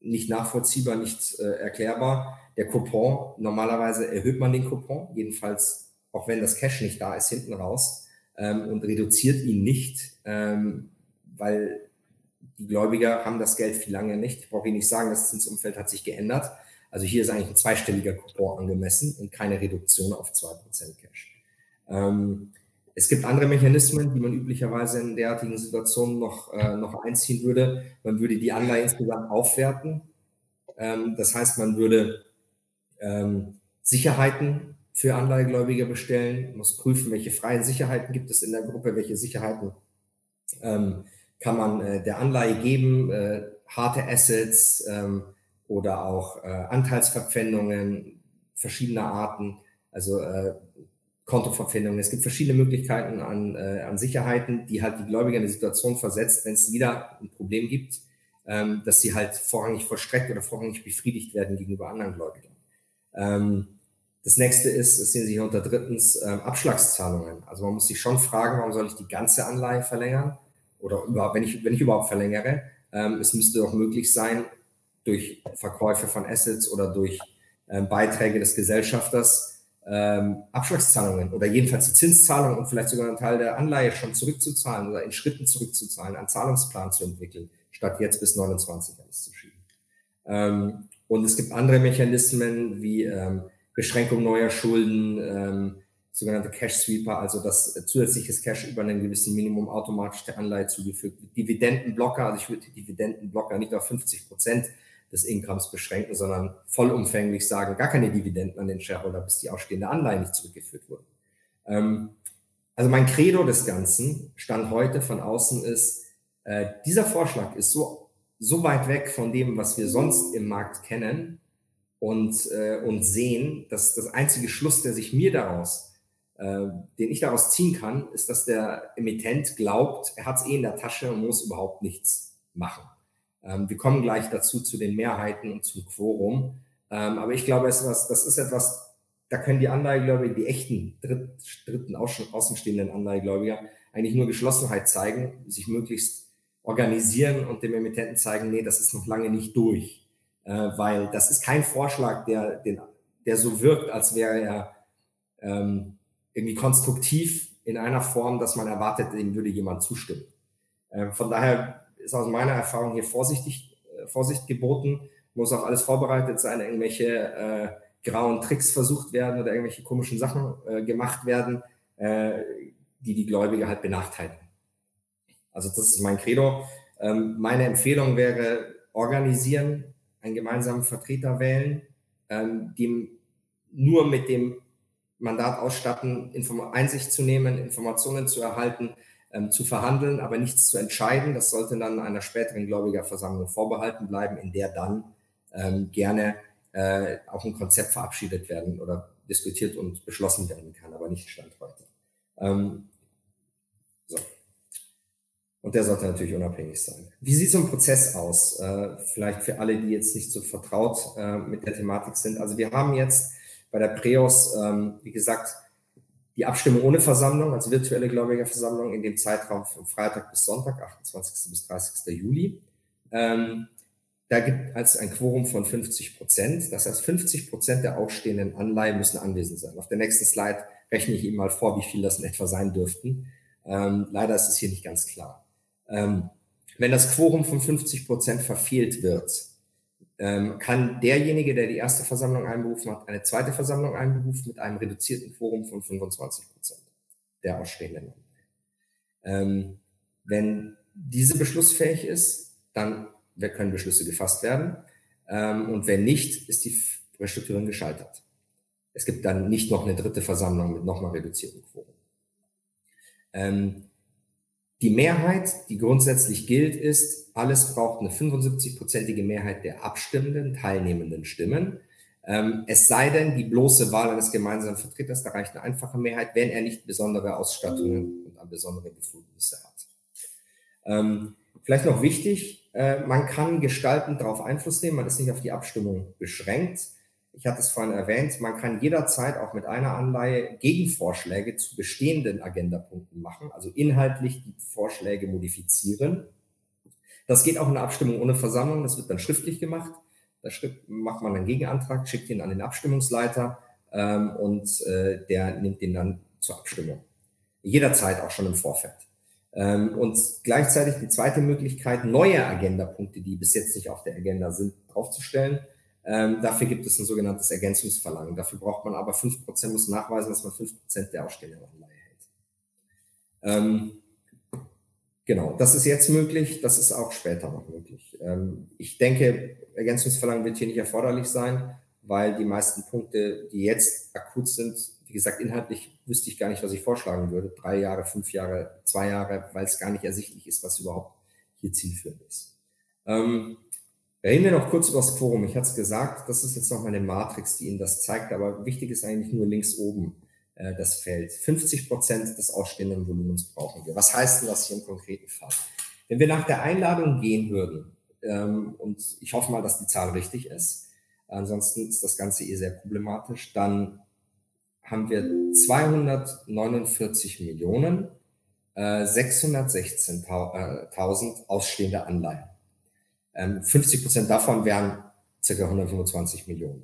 nicht nachvollziehbar, nicht äh, erklärbar. Der Coupon, normalerweise erhöht man den Coupon, jedenfalls auch wenn das Cash nicht da ist, hinten raus ähm, und reduziert ihn nicht, ähm, weil die Gläubiger haben das Geld viel lange nicht. Ich brauche Ihnen nicht sagen, das Zinsumfeld hat sich geändert. Also hier ist eigentlich ein zweistelliger Coupon angemessen und keine Reduktion auf 2% Cash. Ähm, es gibt andere Mechanismen, die man üblicherweise in derartigen Situationen noch, äh, noch einziehen würde. Man würde die Anleihe insgesamt aufwerten. Ähm, das heißt, man würde ähm, Sicherheiten für Anleihegläubiger bestellen, muss prüfen, welche freien Sicherheiten gibt es in der Gruppe, welche Sicherheiten ähm, kann man äh, der Anleihe geben, äh, harte Assets ähm, oder auch äh, Anteilsverpfändungen verschiedener Arten, also Kontoverpfändungen. Es gibt verschiedene Möglichkeiten an, äh, an Sicherheiten, die halt die Gläubiger in eine Situation versetzt, wenn es wieder ein Problem gibt, ähm, dass sie halt vorrangig vollstreckt oder vorrangig befriedigt werden gegenüber anderen Gläubigern. Ähm, das nächste ist, das sehen Sie hier unter drittens, ähm, Abschlagszahlungen. Also man muss sich schon fragen, warum soll ich die ganze Anleihe verlängern? Oder überhaupt, wenn ich, wenn ich überhaupt verlängere, ähm, es müsste doch möglich sein, durch Verkäufe von Assets oder durch ähm, Beiträge des Gesellschafters ähm, Abschlagszahlungen oder jedenfalls die Zinszahlung und vielleicht sogar einen Teil der Anleihe schon zurückzuzahlen oder in Schritten zurückzuzahlen, einen Zahlungsplan zu entwickeln, statt jetzt bis 29 alles zu schieben. Ähm, und es gibt andere Mechanismen wie ähm, Beschränkung neuer Schulden, ähm, sogenannte Cash Sweeper, also dass zusätzliches Cash über einem gewissen Minimum automatisch der Anleihe zugefügt wird. Dividendenblocker, also ich würde Dividendenblocker nicht auf 50 Prozent des Incomes beschränken, sondern vollumfänglich sagen, gar keine Dividenden an den Shareholder, bis die ausstehende Anleihe nicht zurückgeführt wurde. Ähm, also mein Credo des Ganzen, Stand heute von außen ist, äh, dieser Vorschlag ist so, so weit weg von dem, was wir sonst im Markt kennen, und, äh, und sehen, dass das einzige Schluss, der sich mir daraus, äh, den ich daraus ziehen kann, ist, dass der Emittent glaubt, er hat es eh in der Tasche und muss überhaupt nichts machen. Ähm, wir kommen gleich dazu zu den Mehrheiten und zum Quorum. Ähm, aber ich glaube, es ist was, das ist etwas, da können die Anleihegläubiger, die echten dritt, dritten außenstehenden Anleihegläubiger eigentlich nur Geschlossenheit zeigen, sich möglichst organisieren und dem Emittenten zeigen, nee, das ist noch lange nicht durch. äh, weil das ist kein Vorschlag, der, den, der so wirkt, als wäre er ähm, irgendwie konstruktiv in einer Form, dass man erwartet, dem würde jemand zustimmen. Äh, von daher ist aus meiner Erfahrung hier vorsichtig, äh, Vorsicht geboten, muss auch alles vorbereitet sein, irgendwelche äh, grauen Tricks versucht werden oder irgendwelche komischen Sachen äh, gemacht werden, äh, die die Gläubige halt benachteiligen. Also das ist mein Credo. Ähm, meine Empfehlung wäre, organisieren, einen gemeinsamen Vertreter wählen, ähm, dem nur mit dem Mandat ausstatten, Inform Einsicht zu nehmen, Informationen zu erhalten, ähm, zu verhandeln, aber nichts zu entscheiden. Das sollte dann einer späteren Gläubigerversammlung vorbehalten bleiben, in der dann ähm, gerne äh, auch ein Konzept verabschiedet werden oder diskutiert und beschlossen werden kann, aber nicht Stand heute. Ähm, so. Und der sollte natürlich unabhängig sein. Wie sieht so ein Prozess aus? Äh, vielleicht für alle, die jetzt nicht so vertraut äh, mit der Thematik sind. Also wir haben jetzt bei der Preos, ähm, wie gesagt, die Abstimmung ohne Versammlung, also virtuelle Gläubigerversammlung in dem Zeitraum von Freitag bis Sonntag, 28. bis 30. Juli. Ähm, da gibt es ein Quorum von 50 Prozent. Das heißt, 50 Prozent der ausstehenden Anleihen müssen anwesend sein. Auf der nächsten Slide rechne ich Ihnen mal vor, wie viel das in etwa sein dürften. Ähm, leider ist es hier nicht ganz klar. Ähm, wenn das Quorum von 50 Prozent verfehlt wird, ähm, kann derjenige, der die erste Versammlung einberufen hat, eine zweite Versammlung einberufen mit einem reduzierten Quorum von 25 Prozent der ausstehenden. Ähm, wenn diese beschlussfähig ist, dann können Beschlüsse gefasst werden. Ähm, und wenn nicht, ist die Restrukturierung gescheitert. Es gibt dann nicht noch eine dritte Versammlung mit nochmal reduziertem Quorum. Ähm, die Mehrheit, die grundsätzlich gilt, ist, alles braucht eine 75-prozentige Mehrheit der abstimmenden, teilnehmenden Stimmen. Ähm, es sei denn, die bloße Wahl eines gemeinsamen Vertreters, da reicht eine einfache Mehrheit, wenn er nicht besondere Ausstattungen und besondere Befugnisse hat. Ähm, vielleicht noch wichtig, äh, man kann gestaltend darauf Einfluss nehmen, man ist nicht auf die Abstimmung beschränkt. Ich hatte es vorhin erwähnt, man kann jederzeit auch mit einer Anleihe Gegenvorschläge zu bestehenden Agendapunkten machen, also inhaltlich die Vorschläge modifizieren. Das geht auch in der Abstimmung ohne Versammlung, das wird dann schriftlich gemacht. Da macht man einen Gegenantrag, schickt ihn an den Abstimmungsleiter ähm, und äh, der nimmt den dann zur Abstimmung. Jederzeit auch schon im Vorfeld. Ähm, und gleichzeitig die zweite Möglichkeit, neue Agendapunkte, die bis jetzt nicht auf der Agenda sind, draufzustellen ähm, dafür gibt es ein sogenanntes Ergänzungsverlangen. Dafür braucht man aber 5%, muss nachweisen, dass man 5% der ausstehenden Anleihe hält. Ähm, genau, das ist jetzt möglich, das ist auch später noch möglich. Ähm, ich denke, Ergänzungsverlangen wird hier nicht erforderlich sein, weil die meisten Punkte, die jetzt akut sind, wie gesagt, inhaltlich wüsste ich gar nicht, was ich vorschlagen würde. Drei Jahre, fünf Jahre, zwei Jahre, weil es gar nicht ersichtlich ist, was überhaupt hier zielführend ist. Ähm, Reden wir noch kurz über das Quorum. Ich hatte es gesagt, das ist jetzt noch mal eine Matrix, die Ihnen das zeigt, aber wichtig ist eigentlich nur links oben äh, das Feld. 50 Prozent des ausstehenden Volumens brauchen wir. Was heißt denn das hier im konkreten Fall? Wenn wir nach der Einladung gehen würden, ähm, und ich hoffe mal, dass die Zahl richtig ist, ansonsten ist das Ganze eh sehr problematisch, dann haben wir 249 Millionen äh, 616.000 ausstehende Anleihen. 50 ähm, Prozent davon wären ca. 125 Millionen.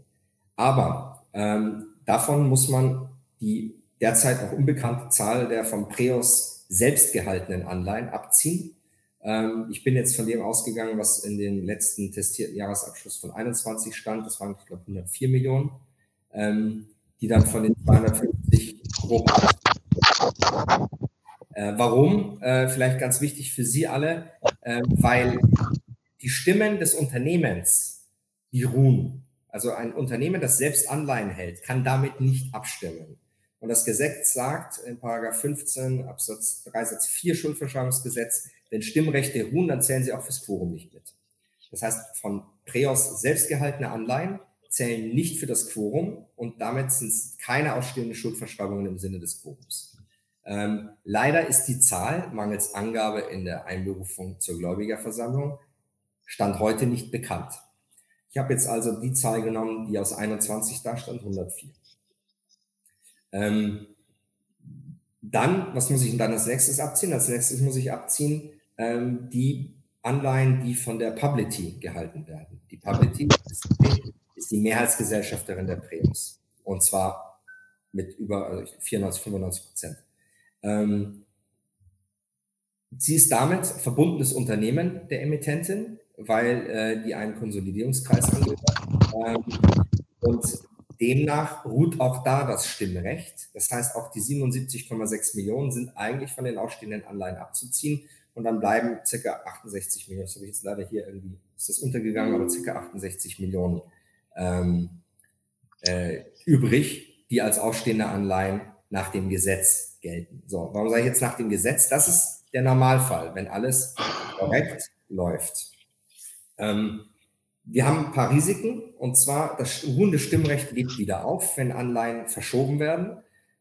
Aber ähm, davon muss man die derzeit noch unbekannte Zahl der vom Preos selbst gehaltenen Anleihen abziehen. Ähm, ich bin jetzt von dem ausgegangen, was in den letzten testierten Jahresabschluss von 21 stand. Das waren, ich glaube, 104 Millionen, ähm, die dann von den 250 grob. Äh, warum? Äh, vielleicht ganz wichtig für Sie alle, äh, weil die Stimmen des Unternehmens, die ruhen. Also ein Unternehmen, das selbst Anleihen hält, kann damit nicht abstimmen. Und das Gesetz sagt in Paragraph 15 Absatz 3 Satz 4 Schuldverschreibungsgesetz, wenn Stimmrechte ruhen, dann zählen sie auch fürs Quorum nicht mit. Das heißt, von Preos selbst gehaltene Anleihen zählen nicht für das Quorum und damit sind es keine ausstehenden Schuldverschreibungen im Sinne des Quorums. Ähm, leider ist die Zahl mangels Angabe in der Einberufung zur Gläubigerversammlung Stand heute nicht bekannt. Ich habe jetzt also die Zahl genommen, die aus 21 da stand, 104. Ähm, dann, was muss ich dann als nächstes abziehen? Als nächstes muss ich abziehen ähm, die Anleihen, die von der Publity gehalten werden. Die Publity ist, ist die Mehrheitsgesellschafterin der Preos. Und zwar mit über also 94, 95 Prozent. Ähm, sie ist damit verbundenes Unternehmen der Emittentin, weil äh, die einen Konsolidierungskreis angehört. Ähm, und demnach ruht auch da das Stimmrecht. Das heißt, auch die 77,6 Millionen sind eigentlich von den ausstehenden Anleihen abzuziehen. Und dann bleiben circa 68 Millionen, das habe ich jetzt leider hier irgendwie, ist das untergegangen, aber circa 68 Millionen ähm, äh, übrig, die als ausstehende Anleihen nach dem Gesetz gelten. So, warum sage ich jetzt nach dem Gesetz? Das ist der Normalfall, wenn alles korrekt läuft. Ähm, wir haben ein paar Risiken und zwar das ruhende Stimmrecht lebt wieder auf, wenn Anleihen verschoben werden.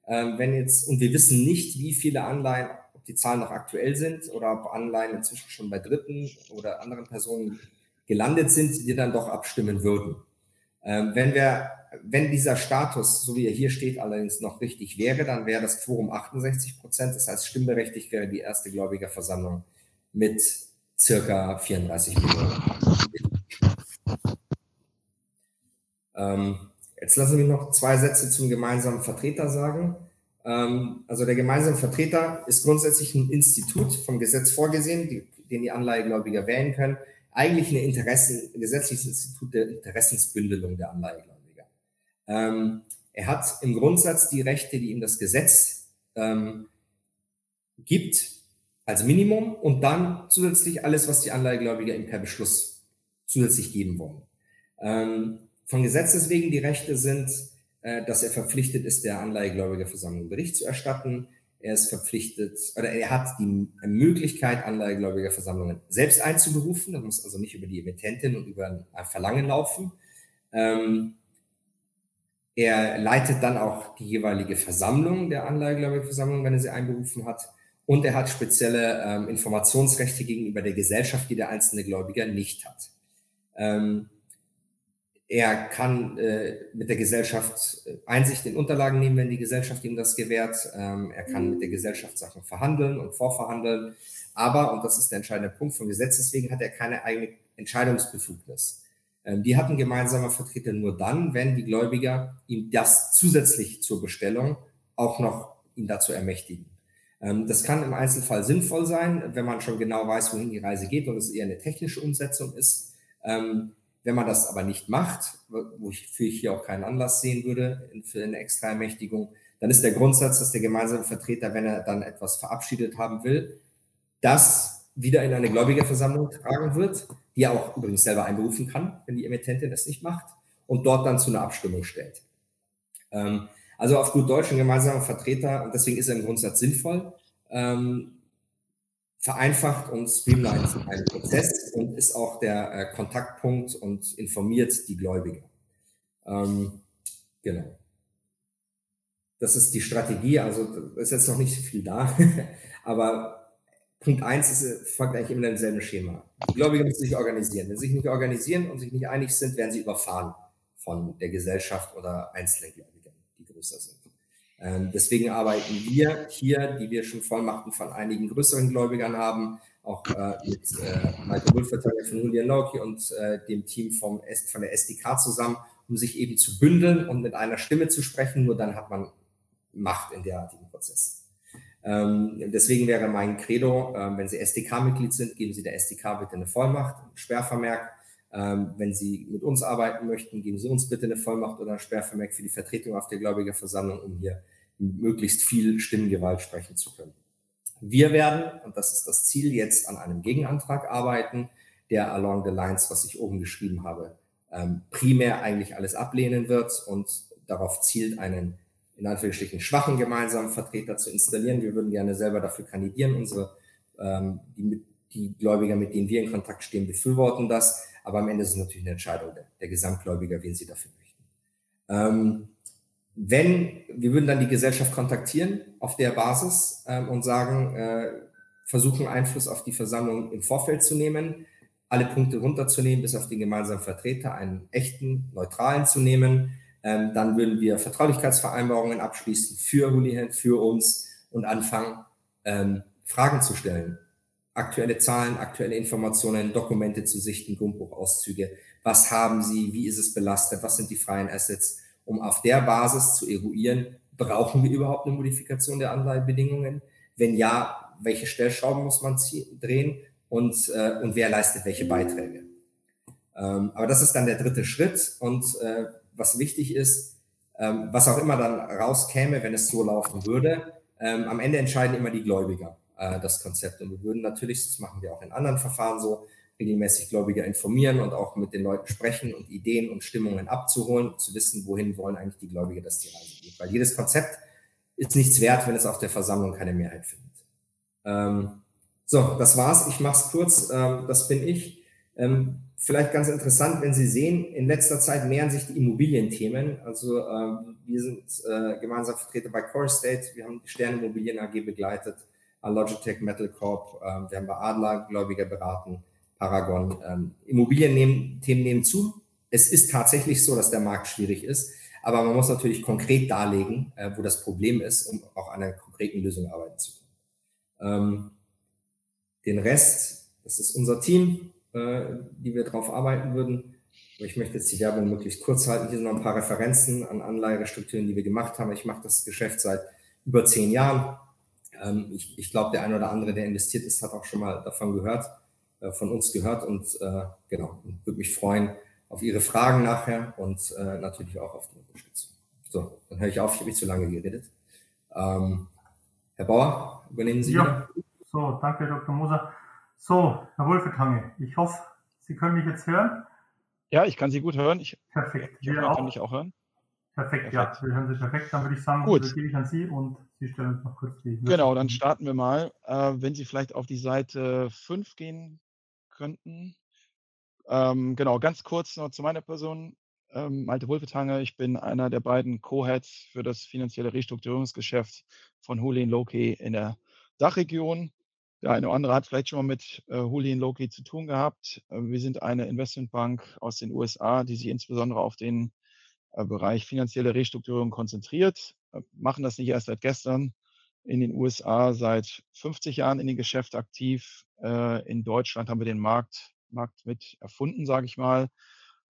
Ähm, wenn jetzt, und wir wissen nicht, wie viele Anleihen, ob die Zahlen noch aktuell sind oder ob Anleihen inzwischen schon bei Dritten oder anderen Personen gelandet sind, die dann doch abstimmen würden. Ähm, wenn wir, wenn dieser Status, so wie er hier steht, allerdings noch richtig wäre, dann wäre das Quorum 68 Prozent. Das heißt, stimmberechtigt wäre die erste Gläubigerversammlung mit circa 34 Millionen. Ähm, jetzt lassen mich noch zwei Sätze zum gemeinsamen Vertreter sagen. Ähm, also der gemeinsame Vertreter ist grundsätzlich ein Institut vom Gesetz vorgesehen, die, den die Anleihegläubiger wählen können. Eigentlich eine Interessen, ein gesetzliches Institut der Interessensbündelung der Anleihegläubiger. Ähm, er hat im Grundsatz die Rechte, die ihm das Gesetz ähm, gibt, als Minimum und dann zusätzlich alles, was die Anleihegläubiger ihm per Beschluss zusätzlich geben wollen. Ähm, von Gesetzes wegen die Rechte sind, äh, dass er verpflichtet ist, der Anleihegläubigerversammlung Bericht zu erstatten. Er ist verpflichtet, oder er hat die Möglichkeit, Anleihegläubigerversammlungen selbst einzuberufen. Das muss also nicht über die Emittentin und über ein Verlangen laufen. Ähm, er leitet dann auch die jeweilige Versammlung der Anleihegläubigerversammlung, wenn er sie einberufen hat. Und er hat spezielle ähm, Informationsrechte gegenüber der Gesellschaft, die der einzelne Gläubiger nicht hat. Ähm, er kann äh, mit der Gesellschaft äh, Einsicht in Unterlagen nehmen, wenn die Gesellschaft ihm das gewährt. Ähm, er kann mit der Gesellschaft Sachen verhandeln und vorverhandeln. Aber, und das ist der entscheidende Punkt, vom Gesetz wegen hat er keine eigene Entscheidungsbefugnis. Ähm, die hatten gemeinsame Vertreter nur dann, wenn die Gläubiger ihm das zusätzlich zur Bestellung auch noch ihn dazu ermächtigen. Ähm, das kann im Einzelfall sinnvoll sein, wenn man schon genau weiß, wohin die Reise geht und es eher eine technische Umsetzung ist. Ähm, wenn man das aber nicht macht, wofür ich hier auch keinen Anlass sehen würde für eine Extraermächtigung, dann ist der Grundsatz, dass der gemeinsame Vertreter, wenn er dann etwas verabschiedet haben will, das wieder in eine Gläubigerversammlung tragen wird, die er auch übrigens selber einberufen kann, wenn die Emittentin das nicht macht, und dort dann zu einer Abstimmung stellt. Ähm, also auf gut Deutsch ein gemeinsamer Vertreter, und deswegen ist er im Grundsatz sinnvoll, ähm, vereinfacht und streamlined einen Prozess und ist auch der äh, Kontaktpunkt und informiert die Gläubiger. Ähm, genau. Das ist die Strategie, also ist jetzt noch nicht viel da, aber Punkt 1 ist, äh, folgt eigentlich immer demselben Schema. Die Gläubiger müssen sich organisieren. Wenn sie sich nicht organisieren und sich nicht einig sind, werden sie überfahren von der Gesellschaft oder einzelnen Gläubigern, die größer sind. Ähm, deswegen arbeiten wir hier, die wir schon Vollmachten von einigen größeren Gläubigern haben, auch äh, mit äh, Michael Wohlverteidiger von Julian Lauki und äh, dem Team vom, von der SDK zusammen, um sich eben zu bündeln und mit einer Stimme zu sprechen. Nur dann hat man Macht in derartigen Prozessen. Ähm, deswegen wäre mein Credo, äh, wenn Sie SDK-Mitglied sind, geben Sie der SDK bitte eine Vollmacht, einen Sperrvermerk. Ähm, wenn Sie mit uns arbeiten möchten, geben Sie uns bitte eine Vollmacht oder ein Sperrvermerk für die Vertretung auf der Gläubigerversammlung, um hier möglichst viel Stimmengewalt sprechen zu können. Wir werden, und das ist das Ziel, jetzt an einem Gegenantrag arbeiten, der along the lines, was ich oben geschrieben habe, ähm, primär eigentlich alles ablehnen wird und darauf zielt, einen in Anführungsstrichen schwachen gemeinsamen Vertreter zu installieren. Wir würden gerne selber dafür kandidieren. Unsere, ähm, die, die Gläubiger, mit denen wir in Kontakt stehen, befürworten das. Aber am Ende ist es natürlich eine Entscheidung der, der Gesamtgläubiger, wen sie dafür möchten. Ähm, wenn, wir würden dann die Gesellschaft kontaktieren auf der Basis ähm, und sagen, äh, versuchen Einfluss auf die Versammlung im Vorfeld zu nehmen, alle Punkte runterzunehmen, bis auf den gemeinsamen Vertreter, einen echten, neutralen zu nehmen. Ähm, dann würden wir Vertraulichkeitsvereinbarungen abschließen für Houlihan, für uns und anfangen, ähm, Fragen zu stellen. Aktuelle Zahlen, aktuelle Informationen, Dokumente zu sichten, Grundbuchauszüge. Was haben Sie? Wie ist es belastet? Was sind die freien Assets? Um auf der Basis zu eruieren, brauchen wir überhaupt eine Modifikation der Anleihebedingungen? Wenn ja, welche Stellschrauben muss man drehen und, äh, und wer leistet welche Beiträge? Ähm, aber das ist dann der dritte Schritt und äh, was wichtig ist, ähm, was auch immer dann rauskäme, wenn es so laufen würde, ähm, am Ende entscheiden immer die Gläubiger äh, das Konzept. Und wir würden natürlich, das machen wir auch in anderen Verfahren so, regelmäßig Gläubiger informieren und auch mit den Leuten sprechen und Ideen und Stimmungen abzuholen, zu wissen, wohin wollen eigentlich die Gläubiger, dass die Reise geht. Weil jedes Konzept ist nichts wert, wenn es auf der Versammlung keine Mehrheit findet. Ähm, so, das war's. Ich mache es kurz. Ähm, das bin ich. Ähm, vielleicht ganz interessant, wenn Sie sehen, in letzter Zeit mehren sich die Immobilienthemen. Also ähm, wir sind äh, gemeinsam Vertreter bei Core State. Wir haben die Sterne Immobilien AG begleitet. Logitech Metal Corp, ähm, wir haben bei Adler Gläubiger beraten, Paragon. Ähm, Immobilienthemen nehmen zu. Es ist tatsächlich so, dass der Markt schwierig ist, aber man muss natürlich konkret darlegen, äh, wo das Problem ist, um auch an einer konkreten Lösung arbeiten zu können. Ähm, den Rest, das ist unser Team, äh, die wir darauf arbeiten würden. Ich möchte jetzt die Werbung möglichst kurz halten. Hier sind noch ein paar Referenzen an Anleihestrukturen, die wir gemacht haben. Ich mache das Geschäft seit über zehn Jahren ähm, ich, ich glaube, der eine oder andere, der investiert ist, hat auch schon mal davon gehört, äh, von uns gehört und äh, genau, würde mich freuen auf Ihre Fragen nachher und äh, natürlich auch auf die Unterstützung. So, dann höre ich auf, ich habe nicht zu lange geredet. Ähm, Herr Bauer, übernehmen Sie ja. wieder. So, danke, Dr. Moser. So, Herr Wolfetange, ich hoffe, Sie können mich jetzt hören. Ja, ich kann Sie gut hören. Ich, Perfekt. Ich hoffe, kann mich auch hören. Perfekt, perfekt, ja, wir hören Sie perfekt. Dann würde ich sagen, Gut. gebe ich an Sie und Sie stellen uns noch kurz die. Genau, dann starten wir mal. Äh, wenn Sie vielleicht auf die Seite 5 gehen könnten. Ähm, genau, ganz kurz noch zu meiner Person. Ähm, Malte Wulfetange, ich bin einer der beiden Co-Heads für das finanzielle Restrukturierungsgeschäft von Hulien Loki in der Dachregion. Der eine oder andere hat vielleicht schon mal mit äh, Hulien Loki zu tun gehabt. Äh, wir sind eine Investmentbank aus den USA, die sich insbesondere auf den Bereich finanzielle Restrukturierung konzentriert, äh, machen das nicht erst seit gestern. In den USA seit 50 Jahren in dem Geschäft aktiv. Äh, in Deutschland haben wir den Markt, Markt mit erfunden, sage ich mal,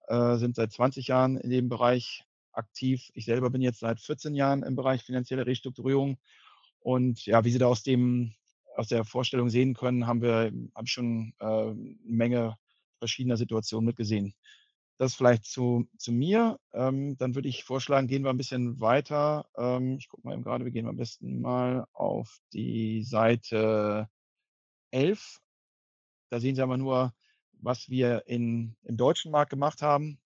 sind seit 20 Jahren in dem Bereich aktiv. Ich selber bin jetzt seit 14 Jahren im Bereich finanzielle Restrukturierung. Und ja, wie Sie da aus dem aus der Vorstellung sehen können, haben wir habe ich schon äh, eine Menge verschiedener Situationen mitgesehen. Das vielleicht zu, zu mir. Ähm, dann würde ich vorschlagen, gehen wir ein bisschen weiter. Ähm, ich gucke mal eben gerade, wir gehen am besten mal auf die Seite 11. Da sehen Sie aber nur, was wir in, im deutschen Markt gemacht haben.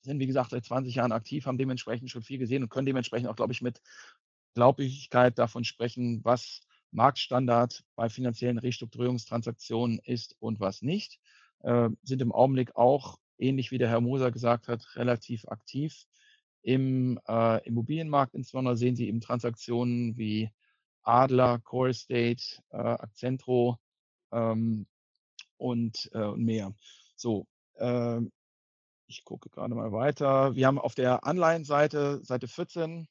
Sind, wie gesagt, seit 20 Jahren aktiv, haben dementsprechend schon viel gesehen und können dementsprechend auch, glaube ich, mit Glaubwürdigkeit davon sprechen, was Marktstandard bei finanziellen Restrukturierungstransaktionen ist und was nicht. Äh, sind im Augenblick auch ähnlich wie der Herr Moser gesagt hat, relativ aktiv im äh, Immobilienmarkt. Insbesondere sehen Sie eben Transaktionen wie Adler, Core Estate, äh, Accentro ähm, und, äh, und mehr. So, äh, ich gucke gerade mal weiter. Wir haben auf der Anleihenseite, Seite 14,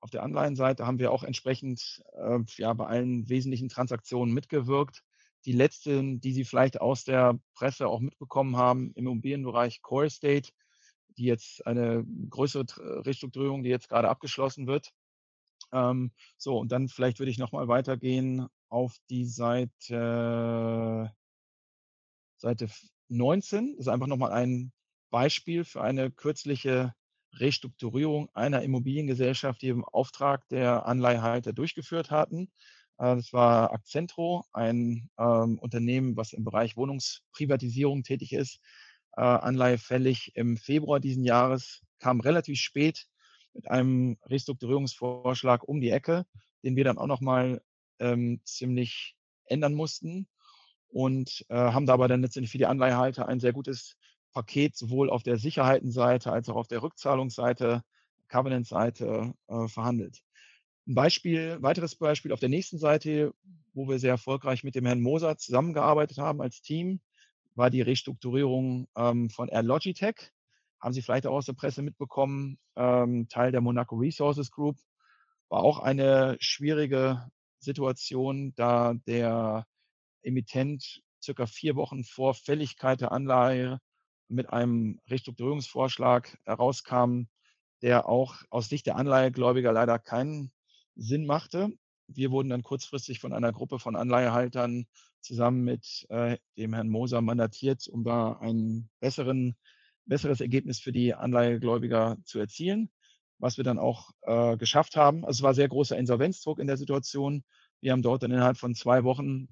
auf der Anleihenseite haben wir auch entsprechend äh, ja, bei allen wesentlichen Transaktionen mitgewirkt die letzten, die Sie vielleicht aus der Presse auch mitbekommen haben, im Immobilienbereich Core Estate, die jetzt eine größere Restrukturierung, die jetzt gerade abgeschlossen wird. Ähm, so, und dann vielleicht würde ich nochmal weitergehen auf die Seite, Seite 19. Das ist einfach nochmal ein Beispiel für eine kürzliche Restrukturierung einer Immobiliengesellschaft, die im Auftrag der Anleihehalter durchgeführt hatten. Äh, das war Accentro, ein ähm, Unternehmen, was im Bereich Wohnungsprivatisierung tätig ist. Äh, Anleihe fällig im Februar diesen Jahres, kam relativ spät mit einem Restrukturierungsvorschlag um die Ecke, den wir dann auch nochmal ähm, ziemlich ändern mussten und äh, haben dabei dann letztendlich für die Anleihehalter ein sehr gutes Paket sowohl auf der Sicherheitenseite als auch auf der Rückzahlungsseite, Covenant-Seite äh, verhandelt. Ein Beispiel, weiteres Beispiel auf der nächsten Seite, wo wir sehr erfolgreich mit dem Herrn Moser zusammengearbeitet haben als Team, war die Restrukturierung ähm, von Air Logitech. Haben Sie vielleicht auch aus der Presse mitbekommen, ähm, Teil der Monaco Resources Group. War auch eine schwierige Situation, da der Emittent circa vier Wochen vor Fälligkeit der Anleihe mit einem Restrukturierungsvorschlag herauskam, der auch aus Sicht der Anleihegläubiger leider keinen Sinn machte. Wir wurden dann kurzfristig von einer Gruppe von Anleihehaltern zusammen mit äh, dem Herrn Moser mandatiert, um da ein besseren, besseres Ergebnis für die Anleihegläubiger zu erzielen, was wir dann auch äh, geschafft haben. Also es war sehr großer Insolvenzdruck in der Situation. Wir haben dort dann innerhalb von zwei Wochen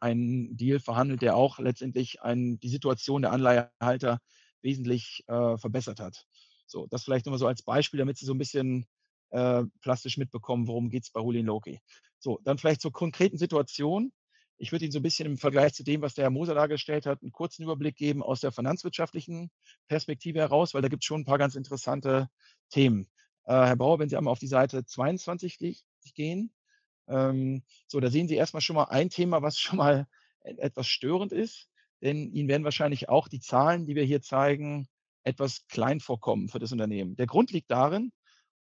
einen Deal verhandelt, der auch letztendlich ein, die Situation der Anleihehalter wesentlich äh, verbessert hat. So, das vielleicht nochmal so als Beispiel, damit Sie so ein bisschen äh, plastisch mitbekommen, worum geht es bei Hulin Loki. So, dann vielleicht zur konkreten Situation. Ich würde Ihnen so ein bisschen im Vergleich zu dem, was der Herr Moser dargestellt hat, einen kurzen Überblick geben aus der finanzwirtschaftlichen Perspektive heraus, weil da gibt es schon ein paar ganz interessante Themen. Äh, Herr Bauer, wenn Sie einmal auf die Seite 22 gehen, ähm, so, da sehen Sie erstmal schon mal ein Thema, was schon mal e-, etwas störend ist, denn Ihnen werden wahrscheinlich auch die Zahlen, die wir hier zeigen, etwas klein vorkommen für das Unternehmen. Der Grund liegt darin,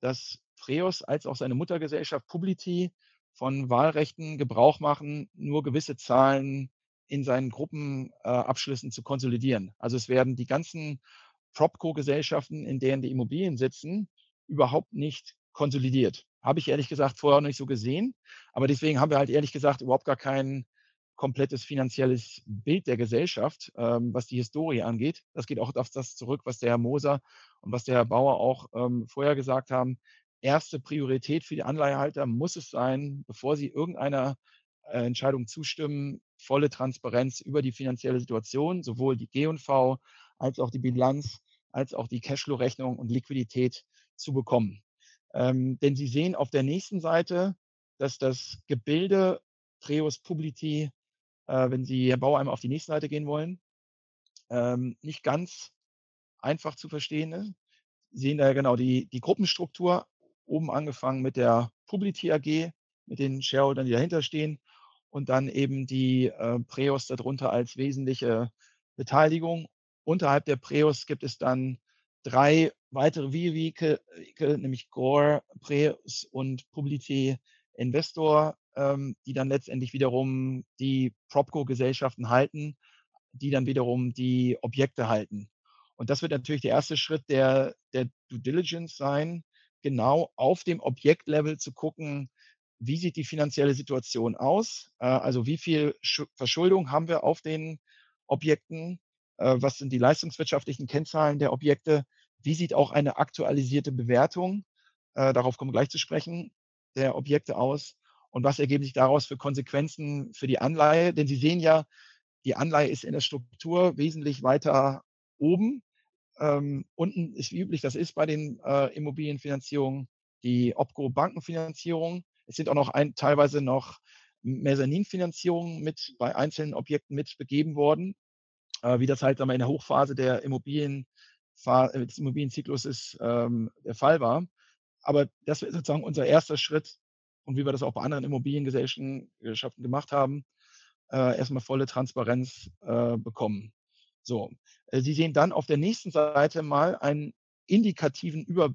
dass Freos als auch seine Muttergesellschaft Publity von Wahlrechten Gebrauch machen, nur gewisse Zahlen in seinen Gruppenabschlüssen äh, zu konsolidieren. Also es werden die ganzen Propco-Gesellschaften, in denen die Immobilien sitzen, überhaupt nicht konsolidiert. Habe ich ehrlich gesagt vorher noch nicht so gesehen. Aber deswegen haben wir halt ehrlich gesagt überhaupt gar kein komplettes finanzielles Bild der Gesellschaft, ähm, was die Historie angeht. Das geht auch auf das zurück, was der Herr Moser und was der Herr Bauer auch ähm, vorher gesagt haben. Erste Priorität für die Anleihehalter muss es sein, bevor sie irgendeiner äh, Entscheidung zustimmen, volle Transparenz über die finanzielle Situation, sowohl die G&V als auch die Bilanz, als auch die Cashflow-Rechnung und Liquidität zu bekommen. Ähm, denn Sie sehen auf der nächsten Seite, dass das Gebilde Treus Publiti, äh, wenn Sie, Herr Bauer, einmal auf die nächste Seite gehen wollen, ähm, nicht ganz einfach zu verstehen ist. Sie sehen da ja genau die, die Gruppenstruktur, oben angefangen mit der Publiti AG, mit den Shareholdern, die dahinter stehen, und dann eben die äh, Preos darunter als wesentliche Beteiligung. Unterhalb der Preos gibt es dann drei weitere Vehikel, nämlich Gore, Preus und Publity Investor, ähm, die dann letztendlich wiederum die Propco-Gesellschaften halten, die dann wiederum die Objekte halten. Und das wird natürlich der erste Schritt der, der Due Diligence sein, genau auf dem Objektlevel zu gucken, wie sieht die finanzielle Situation aus, äh, also wie viel Verschuldung haben wir auf den Objekten, äh, was sind die leistungswirtschaftlichen Kennzahlen der Objekte, wie sieht auch eine aktualisierte Bewertung, äh, darauf kommen gleich zu sprechen, der Objekte aus? Und was ergeben sich daraus für Konsequenzen für die Anleihe, denn Sie sehen ja, die Anleihe ist in der Struktur wesentlich weiter oben. Ähm, unten ist wie üblich, das ist bei den äh, Immobilienfinanzierungen die Opco-Bankenfinanzierung. Es sind auch noch ein, teilweise noch Mezzaninfinanzierungen mit bei einzelnen Objekten mit begeben worden äh, wie das halt in der Hochphase der Immobilien, äh, des Immobilienzykluses ähm, der Fall war. Aber das wäre sozusagen unser erster Schritt und wie wir das auch bei anderen Immobiliengesellschaften gemacht haben, äh, erstmal volle Transparenz äh, bekommen. So, äh, Sie sehen dann auf der nächsten Seite mal einen indikativen Über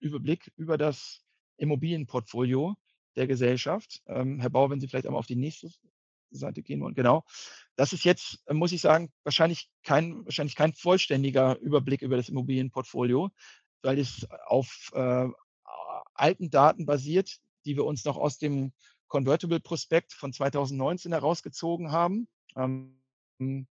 Überblick über das Immobilienportfolio der Gesellschaft. Ähm, Herr Bauer, wenn Sie vielleicht einmal auf die nächste Seite gehen wollen. Genau. Das ist jetzt, äh, muss ich sagen, wahrscheinlich kein, wahrscheinlich kein vollständiger Überblick über das Immobilienportfolio, weil es auf äh, alten Daten basiert, die wir uns noch aus dem Convertible Prospekt von 2019 herausgezogen haben. Ähm, äh,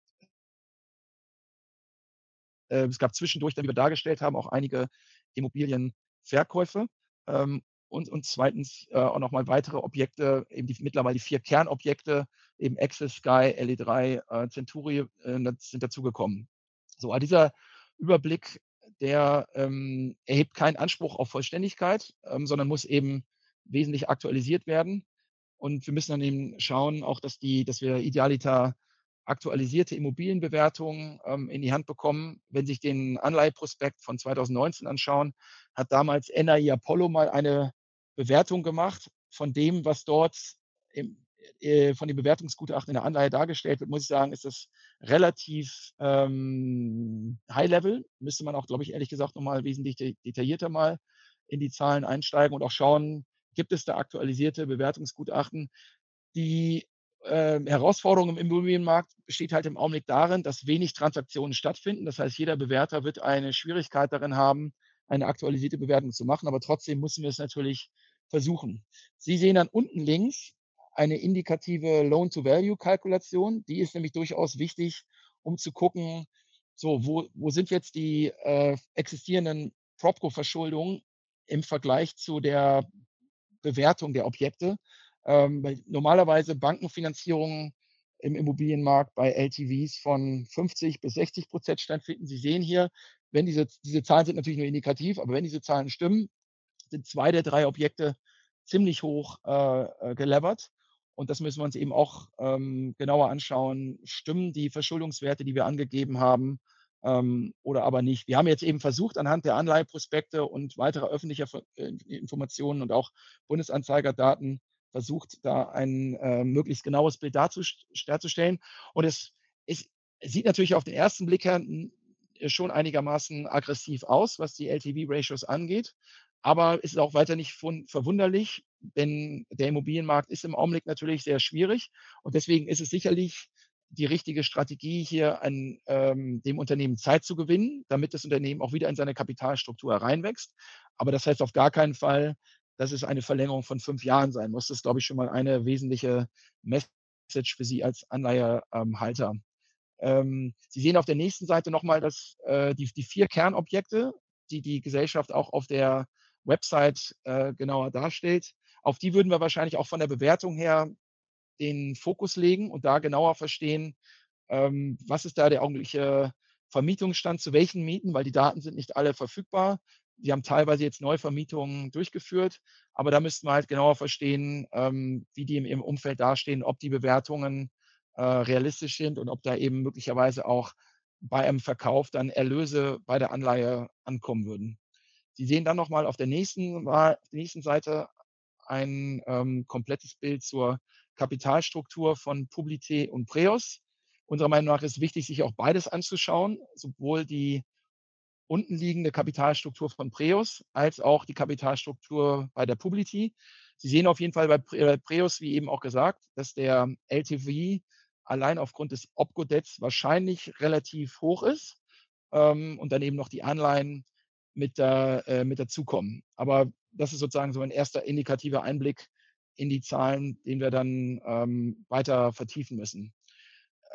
es gab zwischendurch, wie wir dargestellt haben, auch einige Immobilienverkäufe. Ähm, und, und zweitens äh, auch nochmal weitere Objekte, eben die, mittlerweile die vier Kernobjekte, eben Access, Sky, LE3, äh, Centuri äh, sind dazugekommen. So, aber dieser Überblick, der ähm, erhebt keinen Anspruch auf Vollständigkeit, ähm, sondern muss eben wesentlich aktualisiert werden. Und wir müssen dann eben schauen, auch dass die, dass wir idealiter aktualisierte Immobilienbewertungen ähm, in die Hand bekommen. Wenn Sie sich den Anleiheprospekt von 2019 anschauen, hat damals NAI Apollo mal eine Bewertung gemacht von dem, was dort im, äh, von den Bewertungsgutachten in der Anleihe dargestellt wird, muss ich sagen, ist das relativ ähm, High Level. Müsste man auch, glaube ich, ehrlich gesagt nochmal wesentlich detaillierter mal in die Zahlen einsteigen und auch schauen, gibt es da aktualisierte Bewertungsgutachten, die äh, Herausforderung im Immobilienmarkt besteht halt im Augenblick darin, dass wenig Transaktionen stattfinden. Das heißt, jeder Bewerter wird eine Schwierigkeit darin haben, eine aktualisierte Bewertung zu machen, aber trotzdem müssen wir es natürlich versuchen. Sie sehen dann unten links eine indikative Loan-to-Value-Kalkulation. Die ist nämlich durchaus wichtig, um zu gucken, so, wo, wo sind jetzt die äh, existierenden Propco-Verschuldungen im Vergleich zu der Bewertung der Objekte. Ähm, normalerweise Bankenfinanzierungen im Immobilienmarkt bei LTVs von 50 bis 60 Prozent stattfinden. Sie sehen hier, wenn diese, diese Zahlen sind natürlich nur indikativ, aber wenn diese Zahlen stimmen, sind zwei der drei Objekte ziemlich hoch äh, äh gelevert. Und das müssen wir uns eben auch ähm, genauer anschauen. Stimmen die Verschuldungswerte, die wir angegeben haben, ähm, oder aber nicht? Wir haben jetzt eben versucht, anhand der Anleiheprospekte und weiterer öffentlicher äh, Informationen und auch Bundesanzeigerdaten versucht, da ein äh, möglichst genaues Bild darzustellen. Und es, es sieht natürlich auf den ersten Blick her schon einigermaßen aggressiv aus, was die LTV-Ratios angeht. Aber es ist auch weiter nicht verwunderlich, denn der Immobilienmarkt ist im Augenblick natürlich sehr schwierig. Und deswegen ist es sicherlich die richtige Strategie, hier an ähm, dem Unternehmen Zeit zu gewinnen, damit das Unternehmen auch wieder in seine Kapitalstruktur hereinwächst. Aber das heißt auf gar keinen Fall, dass es eine Verlängerung von fünf Jahren sein muss. Das ist, glaube ich, schon mal eine wesentliche Message für Sie als Anleihehalter. Ähm, Sie sehen auf der nächsten Seite nochmal dass, äh, die, die vier Kernobjekte, die die Gesellschaft auch auf der Website äh, genauer darstellt. Auf die würden wir wahrscheinlich auch von der Bewertung her den Fokus legen und da genauer verstehen, ähm, was ist da der augenblickliche Vermietungsstand, zu welchen Mieten, weil die Daten sind nicht alle verfügbar. Wir haben teilweise jetzt Neuvermietungen durchgeführt, aber da müssten wir halt genauer verstehen, ähm, wie die im, im, Umfeld dastehen, ob die Bewertungen äh, realistisch sind und ob da eben möglicherweise auch bei einem Verkauf dann Erlöse bei der Anleihe ankommen würden. Sie sehen dann nochmal auf der nächsten, der nächsten Seite ein ähm, komplettes Bild zur Kapitalstruktur von Publité und Preos. Unserer Meinung nach ist wichtig, sich auch beides anzuschauen, sowohl die unten liegende Kapitalstruktur von Preos als auch die Kapitalstruktur bei der Publity. Sie sehen auf jeden Fall bei äh, Preos, wie eben auch gesagt, dass der LTV allein aufgrund des Opco-Debts wahrscheinlich relativ hoch ist ähm, und dann eben noch die Anleihen mit, äh, mit dazukommen. Aber das ist sozusagen so ein erster indikativer Einblick in die Zahlen, den wir dann ähm, weiter vertiefen müssen.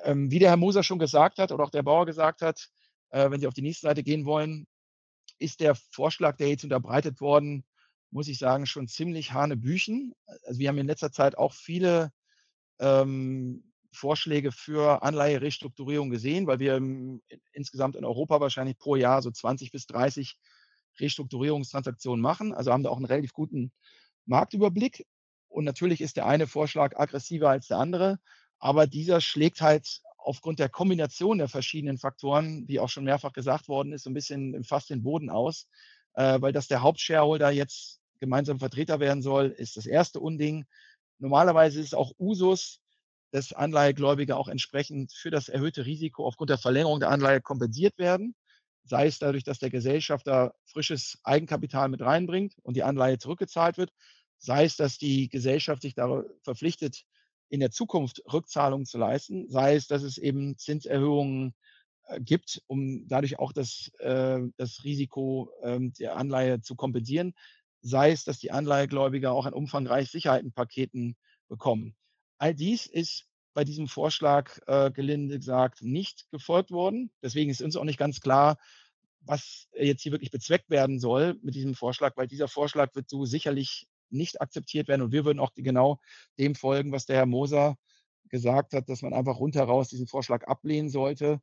Ähm, wie der Herr Moser schon gesagt hat oder auch der Bauer gesagt hat, äh, wenn Sie auf die nächste Seite gehen wollen, ist der Vorschlag, der jetzt unterbreitet worden, muss ich sagen, schon ziemlich hanebüchen. Also wir haben in letzter Zeit auch viele ähm, Vorschläge für Anleiherestrukturierung gesehen, weil wir insgesamt in Europa wahrscheinlich pro Jahr so 20 bis 30 Restrukturierungstransaktionen machen. Also haben da auch einen relativ guten Marktüberblick. Und natürlich ist der eine Vorschlag aggressiver als der andere, aber dieser schlägt halt aufgrund der Kombination der verschiedenen Faktoren, wie auch schon mehrfach gesagt worden ist, so ein bisschen fast den Boden aus, äh, weil dass der Hauptshareholder jetzt gemeinsam Vertreter werden soll, ist das erste Unding. Normalerweise ist es auch Usus, dass Anleihegläubige auch entsprechend für das erhöhte Risiko aufgrund der Verlängerung der Anleihe kompensiert werden, sei es dadurch, dass der Gesellschafter frisches Eigenkapital mit reinbringt und die Anleihe zurückgezahlt wird, sei es, dass die Gesellschaft sich da verpflichtet, in der Zukunft Rückzahlungen zu leisten, sei es, dass es eben Zinserhöhungen äh, gibt, um dadurch auch das, äh, das Risiko ähm, der Anleihe zu kompensieren, sei es, dass die Anleihegläubiger auch ein umfangreiches Sicherheitenpaketen bekommen. All dies ist bei diesem Vorschlag, äh, gelinde gesagt, nicht gefolgt worden. Deswegen ist uns auch nicht ganz klar, was jetzt hier wirklich bezweckt werden soll mit diesem Vorschlag, weil dieser Vorschlag wird so sicherlich nicht akzeptiert werden. Und wir würden auch genau dem folgen, was der Herr Moser gesagt hat, dass man einfach rundheraus diesen Vorschlag ablehnen sollte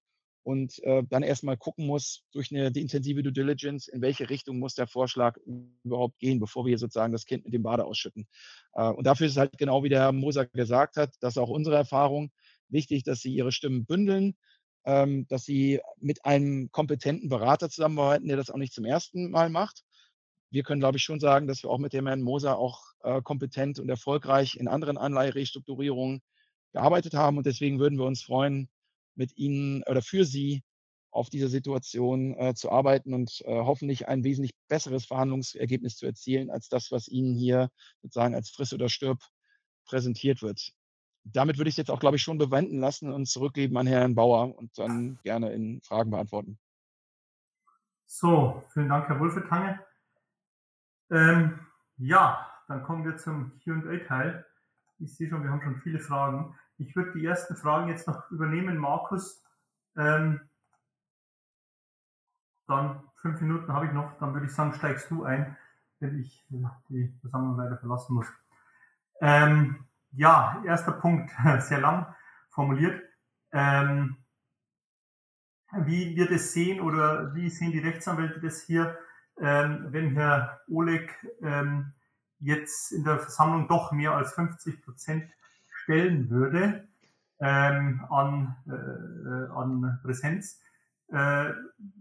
und äh, dann erstmal gucken muss durch eine intensive Due Diligence, in welche Richtung muss der Vorschlag überhaupt gehen, bevor wir sozusagen das Kind mit dem Bade ausschütten. Äh, und dafür ist halt genau wie der Herr Moser gesagt hat, das ist auch unsere Erfahrung, wichtig, dass sie ihre Stimmen bündeln, ähm, dass sie mit einem kompetenten Berater zusammenarbeiten, der das auch nicht zum ersten Mal macht wir können, glaube ich, schon sagen, dass wir auch mit dem Herrn Moser auch äh, kompetent und erfolgreich in anderen Anleiherestrukturierungen gearbeitet haben. Und deswegen würden wir uns freuen, mit Ihnen oder für Sie auf dieser Situation äh, zu arbeiten und äh, hoffentlich ein wesentlich besseres Verhandlungsergebnis zu erzielen, als das, was Ihnen hier sozusagen als Friss oder Stirb präsentiert wird. damit würde ich jetzt auch, glaube ich, schon bewenden lassen und zurückgeben an Herrn Bauer und dann gerne in Fragen beantworten. So, vielen Dank, Herr Wolfetange. Ähm, ja, dann kommen wir zum QA-Teil. Ich sehe schon, wir haben schon viele Fragen. Ich würde die ersten Fragen jetzt noch übernehmen, Markus. Ähm, dann fünf Minuten habe ich noch, dann würde ich sagen, steigst du ein, wenn ich die Versammlung leider verlassen muss. Ähm, ja, erster Punkt, sehr lang formuliert. Ähm, wie wir das sehen oder wie sehen die Rechtsanwälte das hier, ähm, wenn Herr Oleg ähm, jetzt in der Versammlung doch mehr als 50 Prozent stellen würde ähm, an, äh, an Präsenz, äh,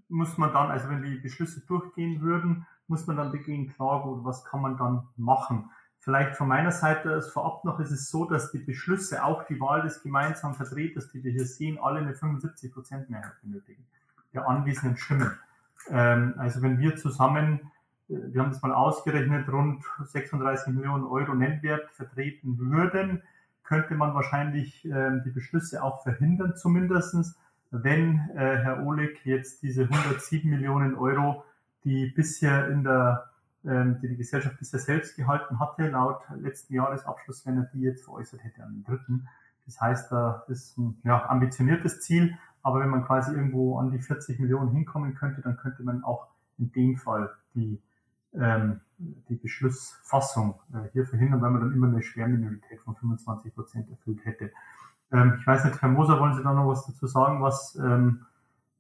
muss man dann, also wenn die Beschlüsse durchgehen würden, muss man dann dagegen klagen oder was kann man dann machen? Vielleicht von meiner Seite aus vorab noch ist es so, dass die Beschlüsse, auch die Wahl des gemeinsamen Vertreters, die wir hier sehen, alle eine 75 Prozent Mehrheit benötigen, der anwesenden Stimmen. Ähm, also wenn wir zusammen, äh, wir haben das mal ausgerechnet, rund 36 Millionen Euro Nennwert vertreten würden, könnte man wahrscheinlich äh, die Beschlüsse auch verhindern, zumindestens, wenn äh, Herr Oleg jetzt diese 107 Millionen Euro, die bisher in der ähm, die die Gesellschaft bisher selbst gehalten hatte, laut letzten Jahresabschluss, wenn er die jetzt veräußert hätte an den dritten. Das heißt, da ist ein ja, ambitioniertes Ziel, aber wenn man quasi irgendwo an die 40 Millionen hinkommen könnte, dann könnte man auch in dem Fall die, ähm, die Beschlussfassung äh, hier verhindern, weil man dann immer eine Schwerminorität von 25 Prozent erfüllt hätte. Ähm, ich weiß nicht, Herr Moser, wollen Sie da noch was dazu sagen, was ähm,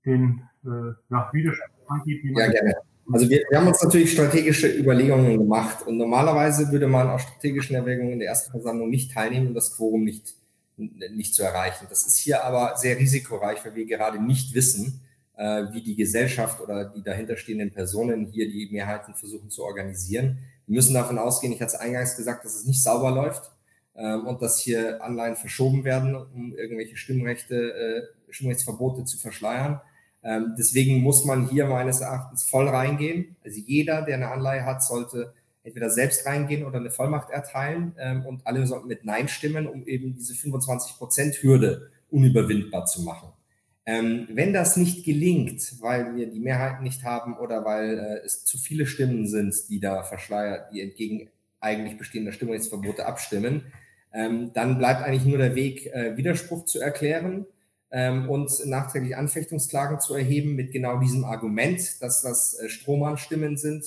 den äh, ja, Widerstand angeht? ja, gerne. Also wir, wir, haben uns natürlich strategische Überlegungen gemacht und normalerweise würde man aus strategischen Erwägungen in der ersten Versammlung nicht teilnehmen, um das Quorum nicht, nicht zu erreichen. Das ist hier aber sehr risikoreich, weil wir gerade nicht wissen, äh, wie die Gesellschaft oder die dahinterstehenden Personen hier die Mehrheiten versuchen zu organisieren. Wir müssen davon ausgehen, ich hatte es eingangs gesagt, dass es nicht sauber läuft ähm, und dass hier Anleihen verschoben werden, um irgendwelche Stimmrechte, äh, Stimmrechtsverbote zu verschleiern. Ähm, deswegen muss man hier meines Erachtens voll reingehen. Also jeder, der eine Anleihe hat, sollte entweder selbst reingehen oder eine Vollmacht erteilen ähm, und alle sollten mit Nein stimmen, um eben diese 25%-Hürde unüberwindbar zu machen. Ähm, wenn das nicht gelingt, weil wir die Mehrheit nicht haben oder weil äh, es zu viele Stimmen sind, die da verschleiert, die entgegen eigentlich bestehender Stimmrechtsverbote abstimmen, ähm, dann bleibt eigentlich nur der Weg, äh, Widerspruch zu erklären ähm, und nachträglich Anfechtungsklagen zu erheben mit genau diesem Argument, dass das äh, Strohmann-Stimmen sind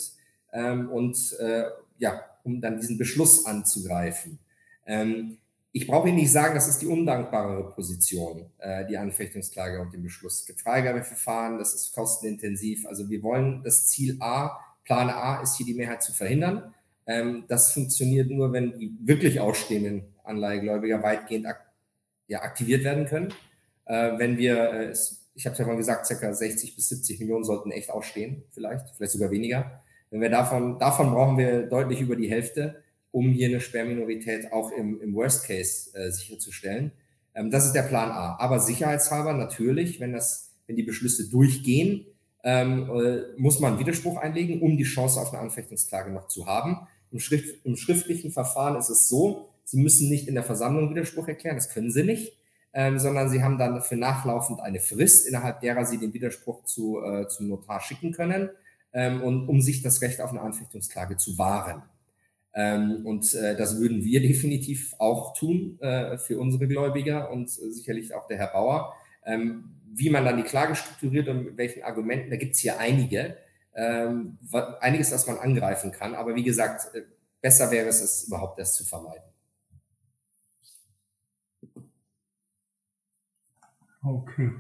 ähm, und äh, ja, um dann diesen Beschluss anzugreifen. Ähm, ich brauche Ihnen nicht sagen, das ist die undankbarere Position, äh, die Anfechtungsklage und den Beschluss. Freigabeverfahren, das ist kostenintensiv. Also wir wollen das Ziel A, Plan A ist hier die Mehrheit zu verhindern. Ähm, das funktioniert nur, wenn die wirklich ausstehenden Anleihegläubiger weitgehend ak ja, aktiviert werden können. Äh, wenn wir, äh, ich habe ja mal gesagt, circa 60 bis 70 Millionen sollten echt ausstehen, vielleicht, vielleicht sogar weniger. Wenn wir davon, davon brauchen wir deutlich über die Hälfte, um hier eine Sperrminorität auch im, im Worst Case äh, sicherzustellen. Ähm, das ist der Plan A. Aber sicherheitshalber natürlich, wenn das, wenn die Beschlüsse durchgehen, ähm, äh, muss man Widerspruch einlegen, um die Chance auf eine Anfechtungsklage noch zu haben. Im, Schrift, Im schriftlichen Verfahren ist es so, Sie müssen nicht in der Versammlung Widerspruch erklären, das können Sie nicht ähm, sondern sie haben dann dafür nachlaufend eine Frist, innerhalb derer sie den Widerspruch zu, äh, zum Notar schicken können, ähm, und, um sich das Recht auf eine Anfechtungsklage zu wahren. Ähm, und äh, das würden wir definitiv auch tun äh, für unsere Gläubiger und äh, sicherlich auch der Herr Bauer. Ähm, wie man dann die Klage strukturiert und mit welchen Argumenten, da gibt es hier einige, ähm, einiges, was man angreifen kann. Aber wie gesagt, äh, besser wäre es, es überhaupt erst zu vermeiden. Okay.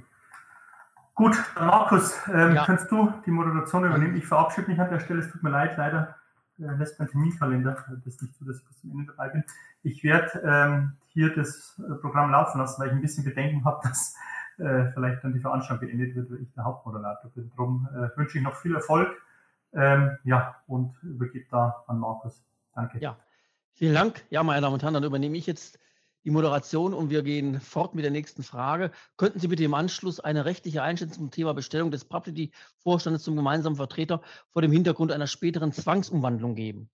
Gut, Markus, ähm, ja. kannst du die Moderation übernehmen? Ich verabschiede mich an der Stelle. Es tut mir leid, leider äh, lässt mein Terminkalender das nicht zu, dass ich bis zum Ende dabei bin. Ich werde ähm, hier das äh, Programm laufen lassen, weil ich ein bisschen Bedenken habe, dass äh, vielleicht dann die Veranstaltung beendet wird, weil ich der Hauptmoderator bin. Darum äh, wünsche ich noch viel Erfolg. Ähm, ja, und übergebe da an Markus. Danke. Ja, vielen Dank. Ja, meine Damen und Herren, dann übernehme ich jetzt die Moderation und wir gehen fort mit der nächsten Frage. Könnten Sie bitte im Anschluss eine rechtliche Einschätzung zum Thema Bestellung des Publicity-Vorstandes zum gemeinsamen Vertreter vor dem Hintergrund einer späteren Zwangsumwandlung geben?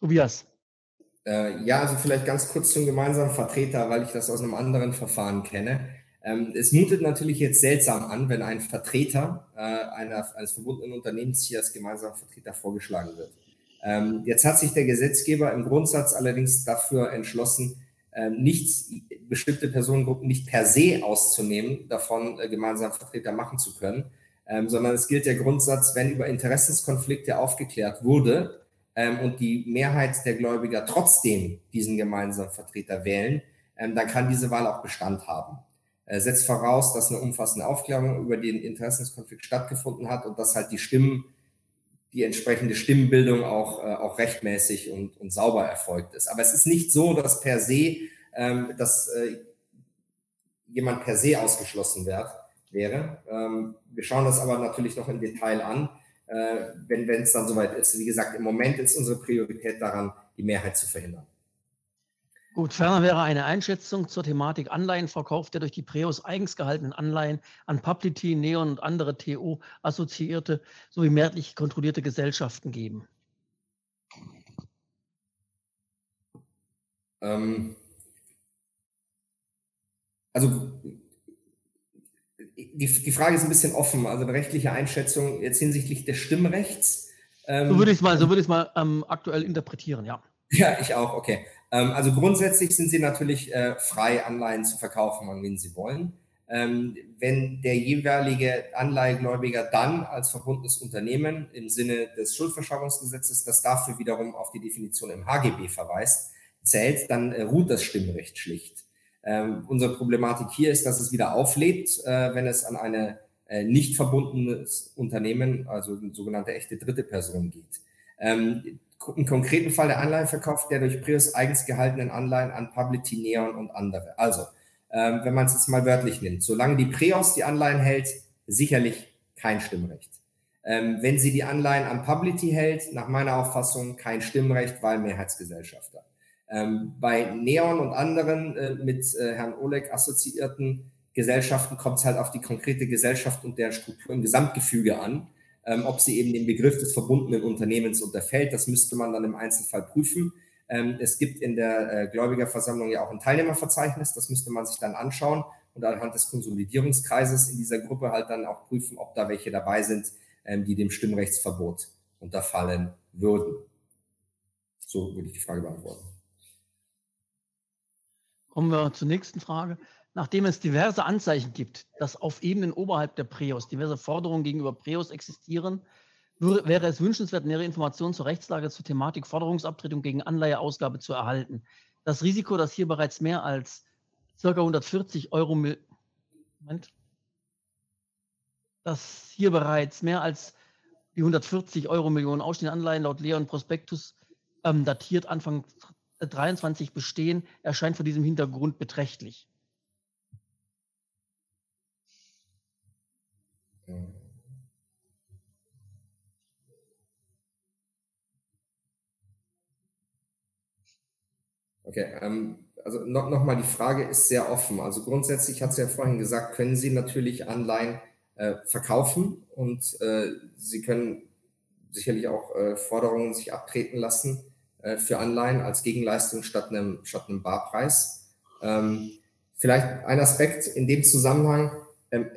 Tobias. Äh, ja, also vielleicht ganz kurz zum gemeinsamen Vertreter, weil ich das aus einem anderen Verfahren kenne. Ähm, es mutet natürlich jetzt seltsam an, wenn ein Vertreter äh, einer, eines verbundenen Unternehmens hier als gemeinsamer Vertreter vorgeschlagen wird. Ähm, jetzt hat sich der Gesetzgeber im Grundsatz allerdings dafür entschlossen, ähm, nicht bestimmte Personengruppen nicht per se auszunehmen, davon äh, gemeinsam Vertreter machen zu können, ähm, sondern es gilt der Grundsatz, wenn über Interessenskonflikte aufgeklärt wurde und die Mehrheit der Gläubiger trotzdem diesen gemeinsamen Vertreter wählen, dann kann diese Wahl auch Bestand haben. Äh, setzt voraus, dass eine umfassende Aufklärung über den Interessenskonflikt stattgefunden hat und dass halt die Stimmen, die entsprechende Stimmenbildung auch, äh, auch rechtmäßig und, und sauber erfolgt ist. Aber es ist nicht so, dass per se, ähm, dass äh, jemand per se ausgeschlossen wird, wäre. Ähm, wir schauen das aber natürlich noch im Detail an, äh, wenn es dann soweit ist. Wie gesagt, im Moment ist unsere Priorität daran, die Mehrheit zu verhindern. Gut, ferner wäre eine Einschätzung zur Thematik Anleihenverkauf der durch die Preus eigens gehaltenen Anleihen an Publity, Neon und andere TO-assoziierte sowie mehrheitlich kontrollierte Gesellschaften geben. Ähm, also die, die Frage ist ein bisschen offen, also eine rechtliche Einschätzung jetzt hinsichtlich des Stimmrechts. Ähm, so würde ich es mal, so würde ich mal ähm, aktuell interpretieren, ja. Ja, ich auch, okay. Ähm, also grundsätzlich sind Sie natürlich äh, frei, Anleihen zu verkaufen, an wen Sie wollen. Ähm, wenn der jeweilige Anleihegläubiger dann als verbundenes Unternehmen im Sinne des Schuldverschreibungsgesetzes, das dafür wiederum auf die Definition im HGB verweist, zählt, dann äh, ruht das Stimmrecht schlicht. Ähm, unsere Problematik hier ist, dass es wieder auflebt, äh, wenn es an eine äh, nicht verbundenes Unternehmen, also eine sogenannte echte dritte Person geht. Ähm, Im konkreten Fall der Anleihenverkauf der durch Prius eigens gehaltenen Anleihen an Publity, Neon und andere. Also, ähm, wenn man es jetzt mal wörtlich nimmt, solange die Preos die Anleihen hält, sicherlich kein Stimmrecht. Ähm, wenn sie die Anleihen an Publity hält, nach meiner Auffassung kein Stimmrecht, weil Mehrheitsgesellschafter. Ähm, bei Neon und anderen äh, mit äh, Herrn Oleg assoziierten Gesellschaften kommt es halt auf die konkrete Gesellschaft und der Struktur im Gesamtgefüge an. Ähm, ob sie eben dem Begriff des verbundenen Unternehmens unterfällt, das müsste man dann im Einzelfall prüfen. Ähm, es gibt in der äh, Gläubigerversammlung ja auch ein Teilnehmerverzeichnis, das müsste man sich dann anschauen und anhand des Konsolidierungskreises in dieser Gruppe halt dann auch prüfen, ob da welche dabei sind, ähm, die dem Stimmrechtsverbot unterfallen würden. So würde ich die Frage beantworten. Kommen wir zur nächsten Frage. Nachdem es diverse Anzeichen gibt, dass auf Ebenen oberhalb der Preos diverse Forderungen gegenüber Preos existieren, wäre es wünschenswert, nähere Informationen zur Rechtslage zur Thematik Forderungsabtretung gegen Anleiheausgabe zu erhalten. Das Risiko, dass hier bereits mehr als ca. 140 Euro, Moment, dass hier bereits mehr als die 140 Euro Millionen ausstehende Anleihen laut Leon Prospektus ähm, datiert Anfang 23 bestehen, erscheint vor diesem Hintergrund beträchtlich. Okay, ähm, also noch, noch die Frage ist sehr offen. Also grundsätzlich hat sie ja vorhin gesagt, können Sie natürlich Anleihen äh, verkaufen und äh, Sie können sicherlich auch äh, Forderungen sich abtreten lassen äh, für Anleihen als Gegenleistung statt einem, statt einem Barpreis. Ähm, vielleicht ein Aspekt in dem Zusammenhang. Ähm,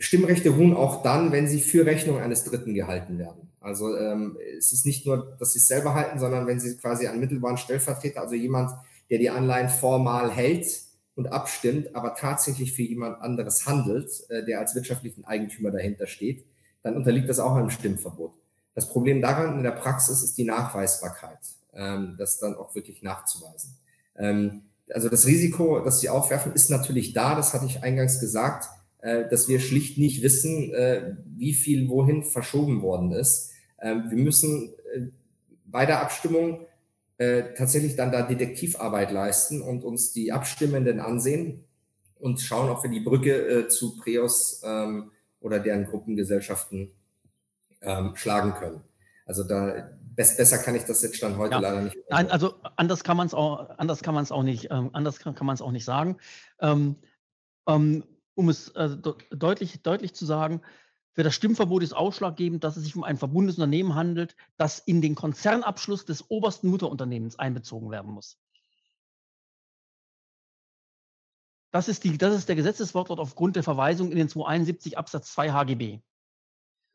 Stimmrechte ruhen auch dann, wenn sie für Rechnung eines Dritten gehalten werden. Also ähm, es ist nicht nur, dass sie es selber halten, sondern wenn sie quasi einen mittelbaren Stellvertreter, also jemand, der die Anleihen formal hält und abstimmt, aber tatsächlich für jemand anderes handelt, äh, der als wirtschaftlichen Eigentümer dahinter steht, dann unterliegt das auch einem Stimmverbot. Das Problem daran in der Praxis ist die Nachweisbarkeit ähm, das dann auch wirklich nachzuweisen. Ähm, also das Risiko, das Sie aufwerfen, ist natürlich da, das hatte ich eingangs gesagt, dass wir schlicht nicht wissen, äh, wie viel wohin verschoben worden ist. Ähm, wir müssen äh, bei der Abstimmung äh, tatsächlich dann da Detektivarbeit leisten und uns die Abstimmenden ansehen und schauen, ob wir die Brücke äh, zu Preos ähm, oder deren Gruppengesellschaften ähm, schlagen können. Also da besser kann ich das jetzt schon heute ja. leider nicht. Nein, also anders kann man es auch, anders kann man es auch nicht, ähm, anders kann, kann man es auch nicht sagen. Ähm, ähm, um es äh, deutlich, deutlich zu sagen, Für das Stimmverbot ist ausschlaggebend, dass es sich um ein verbundenes Unternehmen handelt, das in den Konzernabschluss des obersten Mutterunternehmens einbezogen werden muss. Das ist, die, das ist der Gesetzeswortlaut aufgrund der Verweisung in den 271 Absatz 2 HGB.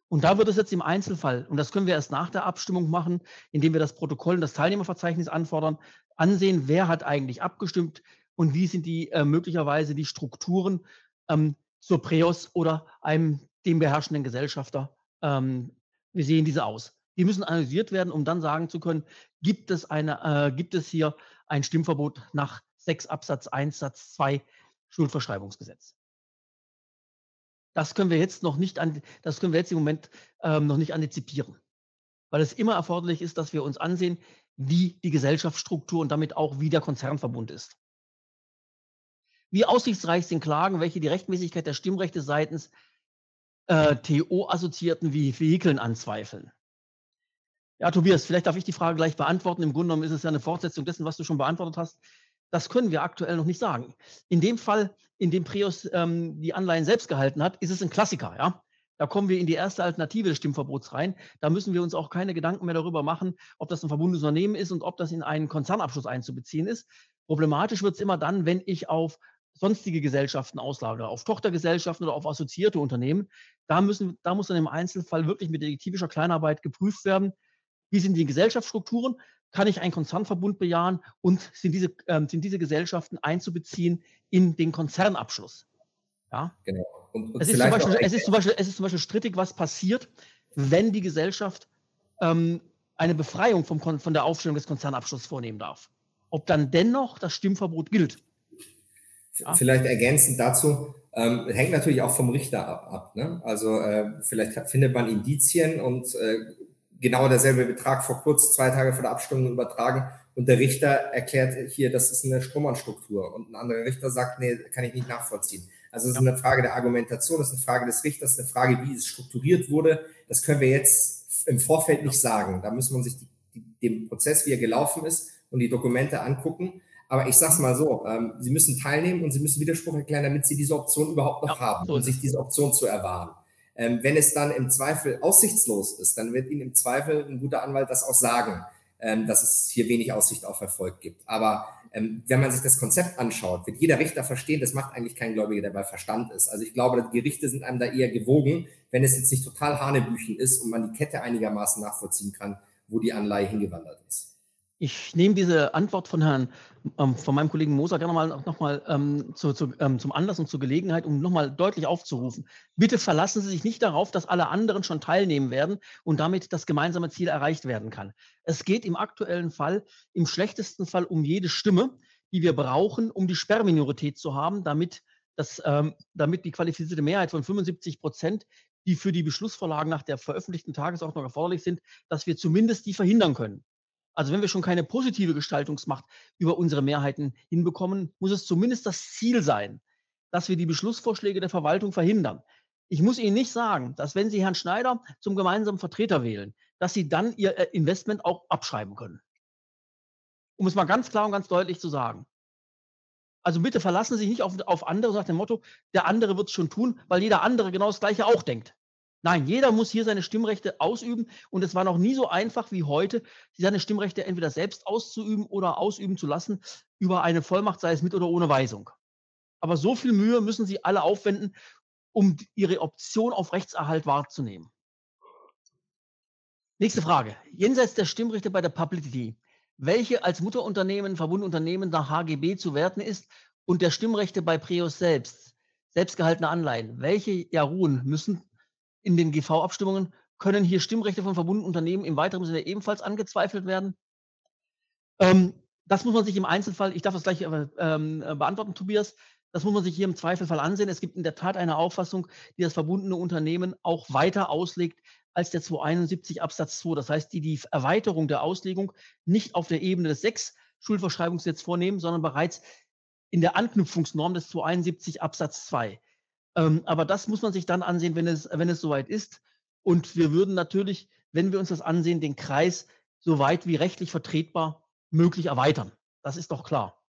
Und da wird es jetzt im Einzelfall, und das können wir erst nach der Abstimmung machen, indem wir das Protokoll und das Teilnehmerverzeichnis anfordern, ansehen, wer hat eigentlich abgestimmt und wie sind die äh, möglicherweise die Strukturen ähm, zur Preos oder einem dem beherrschenden Gesellschafter. Ähm, wie sehen diese aus? Die müssen analysiert werden, um dann sagen zu können, gibt es, eine, äh, gibt es hier ein Stimmverbot nach 6 Absatz 1 Satz 2 Schuldverschreibungsgesetz. Das können wir jetzt noch nicht an, das können wir jetzt im Moment ähm, noch nicht antizipieren, weil es immer erforderlich ist, dass wir uns ansehen, wie die Gesellschaftsstruktur und damit auch wie der Konzernverbund ist. Wie aussichtsreich sind Klagen, welche die Rechtmäßigkeit der Stimmrechte seitens äh, TO-Assoziierten wie Vehikeln anzweifeln? Ja, Tobias, vielleicht darf ich die Frage gleich beantworten. Im Grunde genommen ist es ja eine Fortsetzung dessen, was du schon beantwortet hast. Das können wir aktuell noch nicht sagen. In dem Fall, in dem Prius ähm, die Anleihen selbst gehalten hat, ist es ein Klassiker. Ja? Da kommen wir in die erste Alternative des Stimmverbots rein. Da müssen wir uns auch keine Gedanken mehr darüber machen, ob das ein verbundenes Unternehmen ist und ob das in einen Konzernabschluss einzubeziehen ist. Problematisch wird es immer dann, wenn ich auf sonstige Gesellschaften auslagere, auf Tochtergesellschaften oder auf assoziierte Unternehmen. Da, müssen, da muss dann im Einzelfall wirklich mit detektivischer Kleinarbeit geprüft werden, wie sind die Gesellschaftsstrukturen, kann ich einen Konzernverbund bejahen und sind diese, ähm, sind diese Gesellschaften einzubeziehen in den Konzernabschluss. Ja? Genau. Und, und es, ist Beispiel, es, ist Beispiel, es, ist zum Beispiel, strittig, was passiert, wenn die Gesellschaft ähm, eine Befreiung vom, von der Aufstellung des Konzernabschlusses vornehmen darf. Ob dann dennoch das Stimmverbot gilt. Vielleicht ergänzend dazu, ähm, hängt natürlich auch vom Richter ab. ab ne? Also äh, vielleicht findet man Indizien und äh, genau derselbe Betrag vor kurz, zwei Tage vor der Abstimmung übertragen. Und der Richter erklärt hier, das ist eine Strohmannstruktur. Und ein anderer Richter sagt, nee, kann ich nicht nachvollziehen. Also es ist eine Frage der Argumentation, es ist eine Frage des Richters, eine Frage, wie es strukturiert wurde. Das können wir jetzt im Vorfeld nicht sagen. Da muss man sich die, die, den Prozess, wie er gelaufen ist, und die Dokumente angucken. Aber ich sage es mal so, ähm, Sie müssen teilnehmen und Sie müssen Widerspruch erklären, damit Sie diese Option überhaupt noch ja, haben, um sich diese Option zu erwahren. Ähm, wenn es dann im Zweifel aussichtslos ist, dann wird Ihnen im Zweifel ein guter Anwalt das auch sagen, ähm, dass es hier wenig Aussicht auf Erfolg gibt. Aber ähm, wenn man sich das Konzept anschaut, wird jeder Richter verstehen, das macht eigentlich kein Gläubiger, der bei Verstand ist. Also ich glaube, die Gerichte sind einem da eher gewogen, wenn es jetzt nicht total Hanebüchen ist und man die Kette einigermaßen nachvollziehen kann, wo die Anleihe hingewandert ist. Ich nehme diese Antwort von Herrn, ähm, von meinem Kollegen Moser gerne mal nochmal ähm, zu, zu, ähm, zum Anlass und zur Gelegenheit, um nochmal deutlich aufzurufen. Bitte verlassen Sie sich nicht darauf, dass alle anderen schon teilnehmen werden und damit das gemeinsame Ziel erreicht werden kann. Es geht im aktuellen Fall, im schlechtesten Fall um jede Stimme, die wir brauchen, um die Sperrminorität zu haben, damit, das, ähm, damit die qualifizierte Mehrheit von 75 Prozent, die für die Beschlussvorlagen nach der veröffentlichten Tagesordnung erforderlich sind, dass wir zumindest die verhindern können. Also wenn wir schon keine positive Gestaltungsmacht über unsere Mehrheiten hinbekommen, muss es zumindest das Ziel sein, dass wir die Beschlussvorschläge der Verwaltung verhindern. Ich muss Ihnen nicht sagen, dass wenn Sie Herrn Schneider zum gemeinsamen Vertreter wählen, dass Sie dann Ihr äh, Investment auch abschreiben können. Um es mal ganz klar und ganz deutlich zu sagen. Also bitte verlassen Sie sich nicht auf, auf andere nach dem Motto, der andere wird es schon tun, weil jeder andere genau das Gleiche auch denkt. Nein, jeder muss hier seine Stimmrechte ausüben und es war noch nie so einfach wie heute, seine Stimmrechte entweder selbst auszuüben oder ausüben zu lassen über eine Vollmacht, sei es mit oder ohne Weisung. Aber so viel Mühe müssen Sie alle aufwenden, um Ihre Option auf Rechtserhalt wahrzunehmen. Nächste Frage. Jenseits der Stimmrechte bei der Publicity, welche als Mutterunternehmen, Verbundunternehmen nach HGB zu werten ist und der Stimmrechte bei Preos selbst, selbstgehaltene Anleihen, welche ja ruhen, müssen in den GV-Abstimmungen können hier Stimmrechte von verbundenen Unternehmen im weiteren Sinne ebenfalls angezweifelt werden. Ähm, das muss man sich im Einzelfall, ich darf das gleich äh, ähm, beantworten, Tobias, das muss man sich hier im Zweifelfall ansehen. Es gibt in der Tat eine Auffassung, die das verbundene Unternehmen auch weiter auslegt als der 271 Absatz 2. Das heißt, die die Erweiterung der Auslegung nicht auf der Ebene des 6 Schuldverschreibungsgesetzes vornehmen, sondern bereits in der Anknüpfungsnorm des 271 Absatz 2. Ähm, aber das muss man sich dann ansehen, wenn es, wenn es soweit ist. Und wir würden natürlich, wenn wir uns das ansehen, den Kreis so weit wie rechtlich vertretbar möglich erweitern. Das ist doch klar,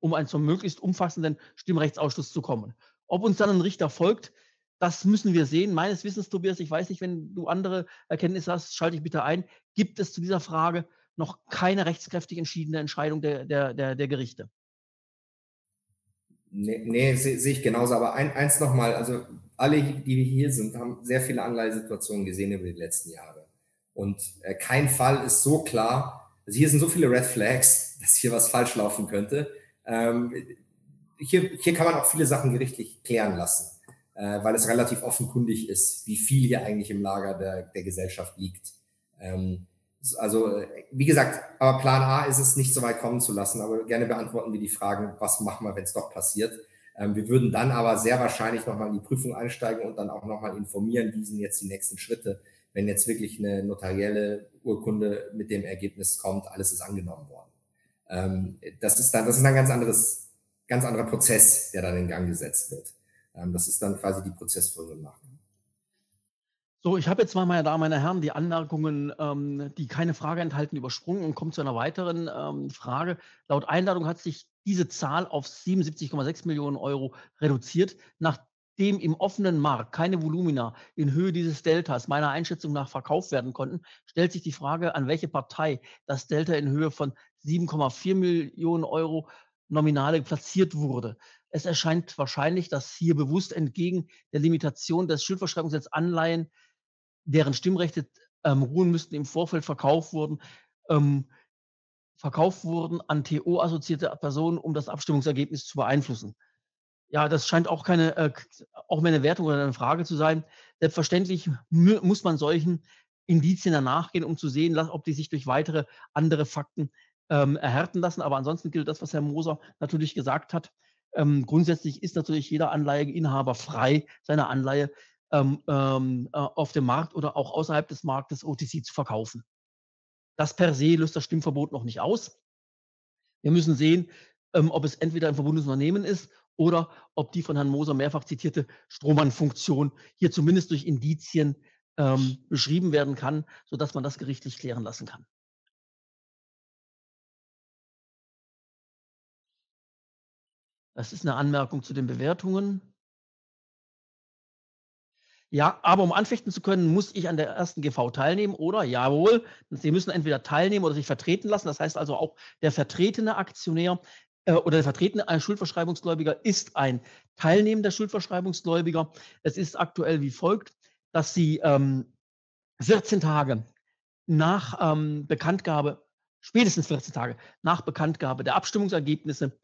um einen zum möglichst umfassenden Stimmrechtsausschuss zu kommen. Ob uns dann ein Richter folgt, Das müssen wir sehen. Meines Wissens, Tobias, ich weiß nicht, wenn du andere Erkenntnisse hast, schalte ich bitte ein. Gibt es zu dieser Frage noch keine rechtskräftig entschiedene Entscheidung der, der, der, der Gerichte? Nee, nee sehe seh ich genauso. Aber ein, eins nochmal, also alle, die hier sind, haben sehr viele Anleihesituationen gesehen über die letzten Jahre. Und äh, kein Fall ist so klar. Also hier sind so viele Red Flags, dass hier was falsch laufen könnte. Ähm, hier, hier kann man auch viele Sachen gerichtlich klären lassen, äh, weil es relativ offenkundig ist, wie viel hier eigentlich im Lager der, der Gesellschaft liegt. Ähm, also, wie gesagt, aber Plan A ist es nicht so weit kommen zu lassen, aber gerne beantworten wir die Fragen, was machen wir, wenn es doch passiert. Ähm, wir würden dann aber sehr wahrscheinlich nochmal in die Prüfung einsteigen und dann auch nochmal informieren, wie sind jetzt die nächsten Schritte, wenn jetzt wirklich eine notarielle Urkunde mit dem Ergebnis kommt, alles ist angenommen worden. Ähm, das ist dann, das ist ein ganz anderes, ganz anderer Prozess, der dann in Gang gesetzt wird. Ähm, das ist dann quasi die Prozessfolge machen. So, ich habe jetzt mal, meine Damen, meine Herren, die Anmerkungen, ähm, die keine Frage enthalten, übersprungen und komme zu einer weiteren ähm, Frage. Laut Einladung hat sich diese Zahl auf 77,6 Millionen Euro reduziert, nachdem im offenen Markt keine Volumina in Höhe dieses Deltas meiner Einschätzung nach verkauft werden konnten, stellt sich die Frage, an welche Partei das Delta in Höhe von 7,4 Millionen Euro Nominale platziert wurde. Es erscheint wahrscheinlich, dass hier bewusst entgegen der Limitation des Schuldverschreibungsgesetzes Anleihen deren Stimmrechte ähm, ruhen müssten, im Vorfeld verkauft wurden, ähm, verkauft wurden an TO-assoziierte Personen, um das Abstimmungsergebnis zu beeinflussen. Ja, das scheint auch keine, äh, auch mehr eine Wertung oder eine Frage zu sein. Selbstverständlich muss man solchen Indizien danach gehen, um zu sehen, ob die sich durch weitere andere Fakten ähm, erhärten lassen. Aber ansonsten gilt das, was Herr Moser natürlich gesagt hat. Ähm, grundsätzlich ist natürlich jeder Anleiheinhaber frei, seine Anleihe ähm, ähm, äh, auf dem Markt oder auch außerhalb des Marktes OTC zu verkaufen. Das per se löst das Stimmverbot noch nicht aus. Wir müssen sehen, ähm, ob es entweder ein verbundenes Unternehmen ist oder ob die von Herrn Moser mehrfach zitierte Strohmann-Funktion hier zumindest durch Indizien ähm, beschrieben werden kann, sodass man das gerichtlich klären lassen kann. Das ist eine Anmerkung zu den Bewertungen. Ja, aber um anfechten zu können, muss ich an der ersten GV teilnehmen oder jawohl, Sie müssen entweder teilnehmen oder sich vertreten lassen. Das heißt also auch der vertretene Aktionär äh, oder der vertretene Schuldverschreibungsgläubiger ist ein teilnehmender Schuldverschreibungsgläubiger. Es ist aktuell wie folgt, dass Sie ähm, 14 Tage nach ähm, Bekanntgabe, spätestens 14 Tage nach Bekanntgabe der Abstimmungsergebnisse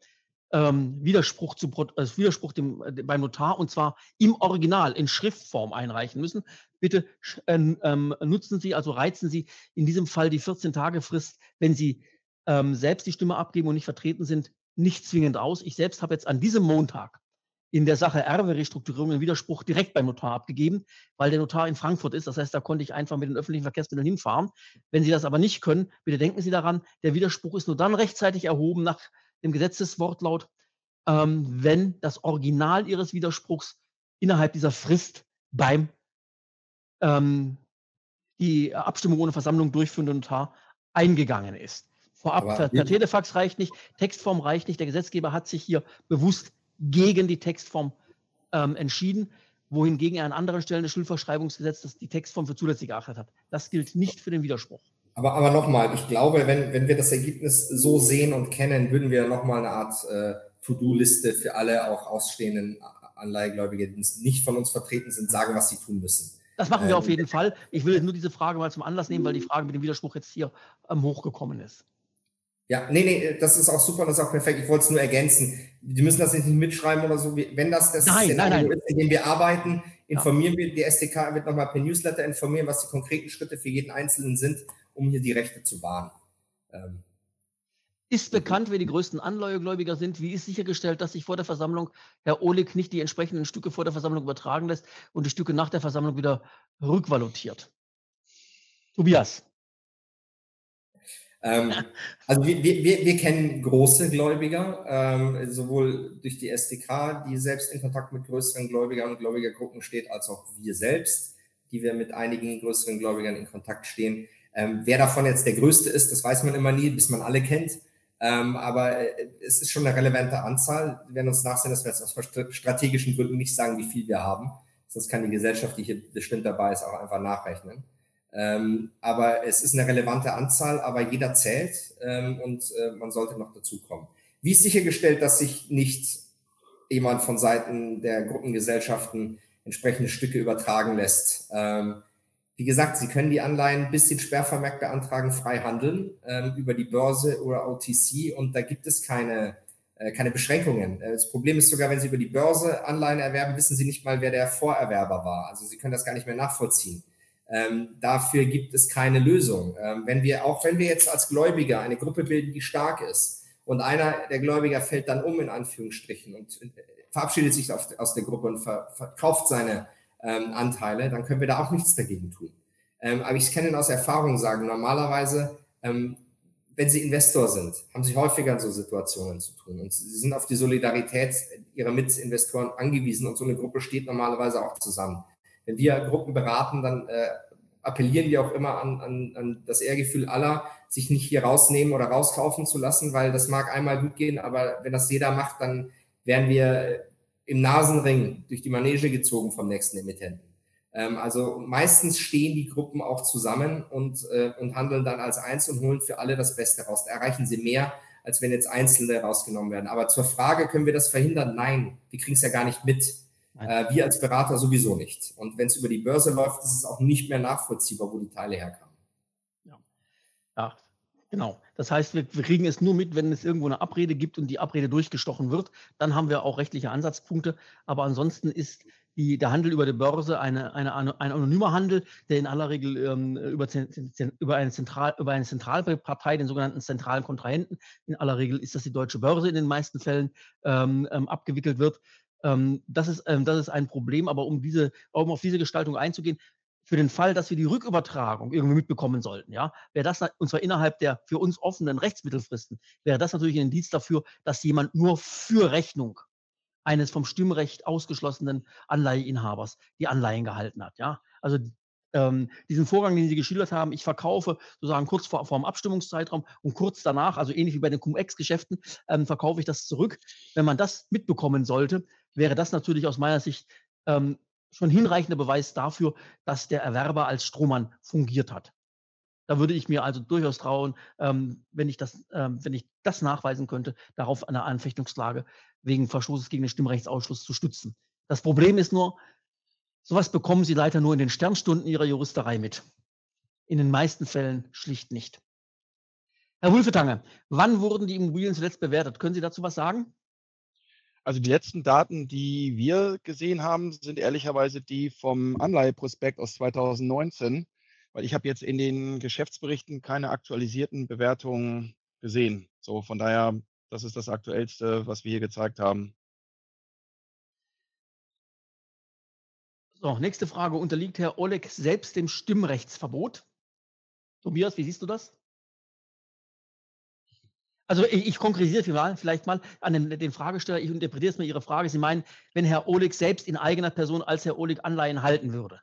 ähm, Widerspruch, zu, äh, Widerspruch dem, äh, beim Notar und zwar im Original in Schriftform einreichen müssen. Bitte ähm, ähm, nutzen Sie, also reizen Sie in diesem Fall die 14-Tage-Frist, wenn Sie ähm, selbst die Stimme abgeben und nicht vertreten sind, nicht zwingend aus. Ich selbst habe jetzt an diesem Montag in der Sache Erbe-Restrukturierung einen Widerspruch direkt beim Notar abgegeben, weil der Notar in Frankfurt ist. Das heißt, da konnte ich einfach mit den öffentlichen Verkehrsmitteln hinfahren. Wenn Sie das aber nicht können, bitte denken Sie daran, der Widerspruch ist nur dann rechtzeitig erhoben nach dem Gesetzeswortlaut, ähm, wenn das Original Ihres Widerspruchs innerhalb dieser Frist beim ähm, die Abstimmung ohne Versammlung durchführenden Notar eingegangen ist. Vorab per, per Telefax reicht nicht, Textform reicht nicht. Der Gesetzgeber hat sich hier bewusst gegen die Textform ähm, entschieden, wohingegen er an anderen Stellen des Schuldverschreibungsgesetzes die Textform für zulässig erachtet hat. Das gilt nicht für den Widerspruch. Aber, aber nochmal, ich glaube, wenn, wenn wir das Ergebnis so sehen und kennen, würden wir nochmal eine Art äh, To-Do-Liste für alle auch ausstehenden Anleihegläubige, die nicht von uns vertreten sind, sagen, was sie tun müssen. Das machen wir ähm, auf jeden Fall. Ich will nur diese Frage mal zum Anlass nehmen, weil die Frage mit dem Widerspruch jetzt hier ähm, hochgekommen ist. Ja, nee, nee, das ist auch super, das ist auch perfekt. Ich wollte es nur ergänzen. Die müssen das nicht mitschreiben oder so. Wenn das das nein, Szenario nein, nein. ist, in dem wir arbeiten, informieren ja. wir, die SDK wird nochmal per Newsletter informieren, was die konkreten Schritte für jeden Einzelnen sind um hier die Rechte zu wahren. Ähm, ist bekannt, wer die größten Anleihegläubiger sind? Wie ist sichergestellt, dass sich vor der Versammlung Herr Ohlig nicht die entsprechenden Stücke vor der Versammlung übertragen lässt und die Stücke nach der Versammlung wieder rückvalutiert? Tobias. Ähm, also wir, wir, wir kennen große Gläubiger, ähm, sowohl durch die SDK, die selbst in Kontakt mit größeren Gläubigern und Gläubigergruppen steht, als auch wir selbst, die wir mit einigen größeren Gläubigern in Kontakt stehen. Ähm, wer davon jetzt der größte ist, das weiß man immer nie, bis man alle kennt. Ähm, aber äh, es ist schon eine relevante Anzahl. Wir werden uns nachsehen, dass wir jetzt aus strategischen Gründen nicht sagen, wie viel wir haben. Sonst kann die Gesellschaft, die hier bestimmt dabei ist, auch einfach nachrechnen. Ähm, aber es ist eine relevante Anzahl, aber jeder zählt ähm, und äh, man sollte noch dazukommen. Wie ist sichergestellt, dass sich nicht jemand von Seiten der Gruppengesellschaften entsprechende Stücke übertragen lässt? Ähm, wie gesagt, Sie können die Anleihen bis den Sperrvermerk beantragen, frei handeln ähm, über die Börse oder OTC und da gibt es keine, äh, keine Beschränkungen. Äh, das Problem ist sogar, wenn Sie über die Börse Anleihen erwerben, wissen Sie nicht mal, wer der Vorerwerber war. Also Sie können das gar nicht mehr nachvollziehen. Ähm, dafür gibt es keine Lösung. Ähm, wenn wir, auch wenn wir jetzt als Gläubiger eine Gruppe bilden, die stark ist und einer der Gläubiger fällt dann um in Anführungsstrichen und äh, verabschiedet sich auf, aus der Gruppe und ver, verkauft seine ähm, Anteile, dann können wir da auch nichts dagegen tun. Ähm, aber ich kann Ihnen aus Erfahrung sagen, normalerweise, ähm, wenn Sie Investor sind, haben Sie häufiger in so Situationen zu tun und Sie sind auf die Solidarität Ihrer Mitinvestoren angewiesen und so eine Gruppe steht normalerweise auch zusammen wenn wir Gruppen beraten, dann äh, appellieren wir auch immer an, an, an das Ehrgefühl aller, sich nicht hier rausnehmen oder rauskaufen zu lassen, weil das mag einmal gut gehen, aber wenn das jeder macht, dann werden wir im Nasenring durch die Manege gezogen vom nächsten Emittenten. Ähm, also meistens stehen die Gruppen auch zusammen und, äh, und handeln dann als eins und holen für alle das Beste raus. Da erreichen sie mehr, als wenn jetzt Einzelne rausgenommen werden. Aber zur Frage, können wir das verhindern? Nein, die kriegen es ja gar nicht mit. Äh, wir als Berater sowieso nicht. Und wenn es über die Börse läuft, ist es auch nicht mehr nachvollziehbar, wo die Teile herkamen. Ja, ja genau. Das heißt, wir, wir, kriegen es nur mit, wenn es irgendwo eine Abrede gibt und die Abrede durchgestochen wird. Dann haben wir auch rechtliche Ansatzpunkte. Aber ansonsten ist die, der Handel über die Börse eine, eine, ein anonymer Handel, der in aller Regel ähm, über, über, eine Zentral, über eine Zentralpartei, den sogenannten zentralen Kontrahenten, in aller Regel ist das die Deutsche Börse in den meisten Fällen, ähm, ähm, abgewickelt wird. Ähm, das, ist, ähm, das ist ein Problem, aber um, diese, um auf diese Gestaltung einzugehen, für den Fall, dass wir die Rückübertragung irgendwie mitbekommen sollten, ja, wäre das, und zwar innerhalb der für uns offenen Rechtsmittelfristen, wäre das natürlich ein Indiz dafür, dass jemand nur für Rechnung eines vom Stimmrecht ausgeschlossenen Anleiheinhabers die Anleihen gehalten hat, ja. Also ähm, diesen Vorgang, den Sie geschildert haben, ich verkaufe sozusagen kurz vor, vor dem Abstimmungszeitraum und kurz danach, also ähnlich wie bei den Cum-Ex-Geschäften, ähm, verkaufe ich das zurück. Wenn man das mitbekommen sollte, wäre das natürlich aus meiner Sicht ähm, schon hinreichender Beweis dafür, dass der Erwerber als Strohmann fungiert hat. Da würde ich mir also durchaus trauen, ähm, wenn, ich das, ähm, wenn ich das nachweisen könnte, darauf eine Anfechtungsklage wegen Verstoßes gegen den Stimmrechtsausschluss zu stützen. Das Problem ist nur, sowas bekommen Sie leider nur in den Sternstunden Ihrer Juristerei mit. In den meisten Fällen schlicht nicht. Herr Wulfetange, wann wurden die Immobilien zuletzt bewertet? Können Sie dazu was sagen? Also die letzten Daten, die wir gesehen haben, sind ehrlicherweise die vom Anleiheprospekt aus 2019, weil ich habe jetzt in den Geschäftsberichten keine aktualisierten Bewertungen gesehen. So, von daher, das ist das Aktuellste, was wir hier gezeigt haben. So, nächste Frage. Unterliegt Herr Oleg selbst dem Stimmrechtsverbot? Tobias, wie siehst du das? Also ich, ich konkretisiere vielleicht mal an den, den, Fragesteller, ich interpretiere jetzt mal Ihre Frage. Sie meinen, wenn Herr Ohlig selbst in eigener Person als Herr Ohlig Anleihen halten würde.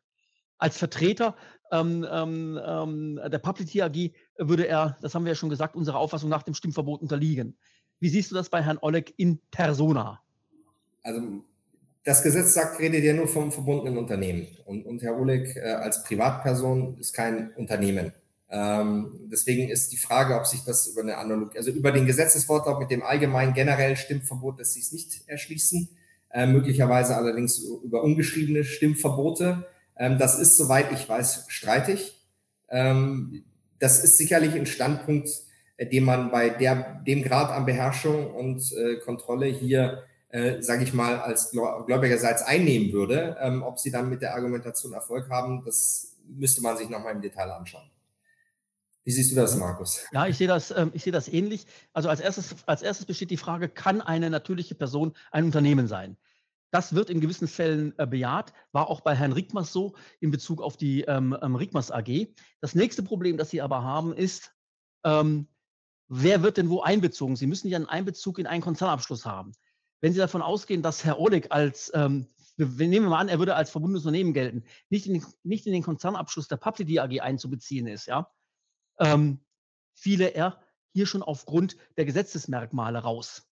Als Vertreter ähm, ähm, ähm der Publicity AG würde er, das haben wir ja schon gesagt, unserer Auffassung nach dem Stimmverbot unterliegen. Wie siehst du das bei Herrn Oleg in persona? Also das Gesetz sagt, redet ja nur vom verbundenen Unternehmen. Und, und Herr Oleg äh, als Privatperson ist kein Unternehmen. Ähm, deswegen ist die Frage, ob sich das über eine Analogie, also über den Gesetzeswortlaut mit dem allgemeinen generellen Stimmverbot lässt sich nicht erschließen, äh, möglicherweise allerdings über ungeschriebene Stimmverbote. Ähm, das ist, soweit ich weiß, streitig. Ähm, das ist sicherlich ein Standpunkt, äh, den man bei der, dem Grad an Beherrschung und äh, Kontrolle hier, äh, sage ich mal, als Gläubigerseits einnehmen würde. Ähm, ob sie dann mit der Argumentation Erfolg haben, das müsste man sich nochmal im Detail anschauen. Wie siehst du das, Markus? Ja, ich sehe das, ähm, ich sehe das ähnlich. Also als erstes, als erstes besteht die Frage, kann eine natürliche Person ein Unternehmen sein? Das wird in gewissen Fällen äh, bejaht, war auch bei Herrn Rickmers so in Bezug auf die ähm, ähm Rickmers AG. Das nächste Problem, das Sie aber haben, ist, ähm, wer wird denn wo einbezogen? Sie müssen ja einen Einbezug in einen Konzernabschluss haben. Wenn Sie davon ausgehen, dass Herr Oleg als, ähm, wir nehmen mal an, er würde als verbundenes Unternehmen gelten, nicht in den, nicht in den Konzernabschluss der Publi AG einzubeziehen ist, ja, ähm, fiele er hier schon aufgrund der Gesetzesmerkmale raus.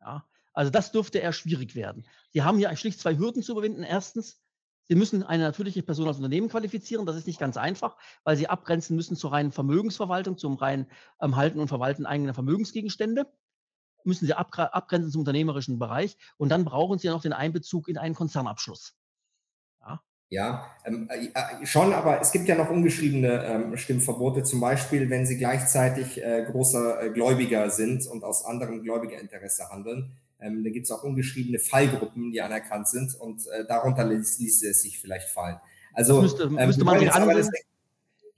Ja, Also das dürfte eher schwierig werden. Sie haben hier schlicht zwei Hürden zu überwinden. Erstens, Sie müssen eine natürliche Person als Unternehmen qualifizieren. Das ist nicht ganz einfach, weil Sie abgrenzen müssen zur reinen Vermögensverwaltung, zum reinen ähm, Halten und Verwalten eigener Vermögensgegenstände. Müssen Sie abgrenzen zum unternehmerischen Bereich. Und dann brauchen Sie ja noch den Einbezug in einen Konzernabschluss. Ja, ähm, äh, schon, aber es gibt ja noch ungeschriebene ähm, Stimmverbote, zum Beispiel, wenn Sie gleichzeitig äh, großer äh, Gläubiger sind und aus anderem Gläubigerinteresse handeln ähm, da gibt es auch ungeschriebene Fallgruppen, die anerkannt sind und äh, darunter ließ, ließ, es sich vielleicht fallen. Also müsste, ähm, müsste man sich ansehen.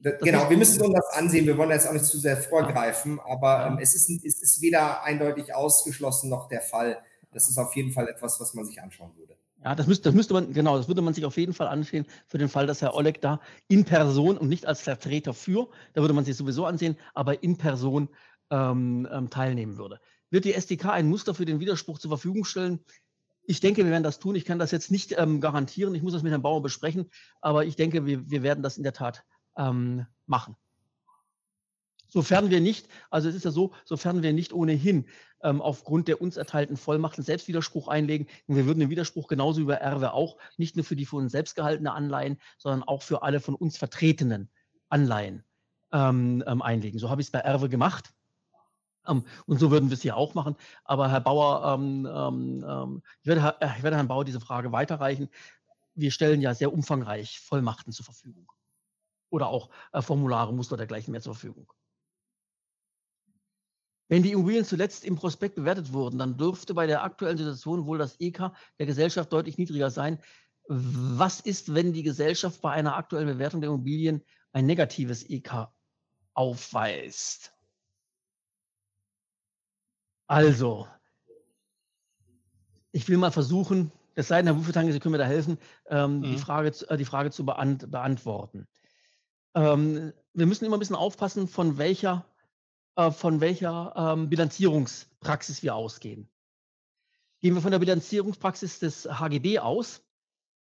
Das, genau, wir müssen uns das ansehen. Wir wollen jetzt auch nicht zu sehr vorgreifen, aber ähm, es, ist, es ist weder eindeutig ausgeschlossen noch der Fall. Das ist auf jeden Fall etwas, was man sich anschauen würde. Ja, das müsste, das müsste man, genau, das würde man sich auf jeden Fall ansehen für den Fall, dass Herr Oleg da in Person und nicht als Vertreter für, da würde man sich sowieso ansehen, aber in Person ähm, ähm, teilnehmen würde. Wird die SDK ein Muster für den Widerspruch zur Verfügung stellen? Ich denke, wir werden das tun. Ich kann das jetzt nicht ähm, garantieren. Ich muss das mit Herrn Bauer besprechen. Aber ich denke, wir, wir werden das in der Tat ähm, machen. Sofern wir nicht, also es ist ja so, sofern wir nicht ohnehin ähm, aufgrund der uns erteilten Vollmachten Selbstwiderspruch einlegen, und wir würden den Widerspruch genauso über Erwe auch, nicht nur für die von uns selbst gehaltene Anleihen, sondern auch für alle von uns vertretenen Anleihen ähm, ähm, einlegen. So habe ich es bei Erwe gemacht. Ähm, und so würden wir es hier auch machen. Aber Herr Bauer, ähm, ähm, ähm ich, werde, äh, ich, werde, Herrn Bauer diese Frage weiterreichen. Wir stellen ja sehr umfangreich Vollmachten zur Verfügung. Oder auch äh, Formulare, Muster dergleichen mehr zur Verfügung. Wenn die Immobilien zuletzt im Prospekt bewertet wurden, dann dürfte bei der aktuellen Situation wohl das EK der Gesellschaft deutlich niedriger sein. Was ist, wenn die Gesellschaft bei einer aktuellen Bewertung der Immobilien ein negatives EK aufweist? Also, ich will mal versuchen, es sei denn, Herr Wufetange, Sie können mir da helfen, ähm, mhm. die, Frage, äh, die Frage zu beant beantworten. Ähm, wir müssen immer ein bisschen aufpassen, von welcher, von welcher ähm, Bilanzierungspraxis wir ausgehen. Gehen wir von der Bilanzierungspraxis des HGB aus,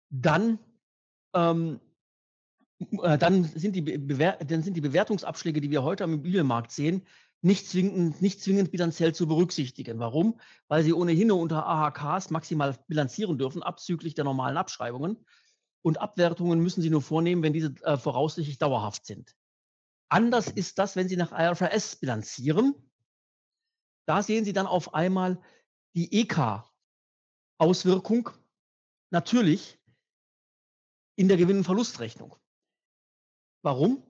dann, ähm, äh, dann, sind die dann sind die Bewertungsabschläge, die wir heute am Immobilienmarkt sehen, nicht zwingend, nicht zwingend bilanziell zu berücksichtigen. Warum? Weil sie ohnehin nur unter AHKs maximal bilanzieren dürfen, abzüglich der normalen Abschreibungen. Und Abwertungen müssen sie nur vornehmen, wenn diese äh, voraussichtlich dauerhaft sind. Anders ist das, wenn Sie nach IFRS bilanzieren. Da sehen Sie dann auf einmal die EK-Auswirkung natürlich in der Gewinn- und Verlustrechnung. Warum?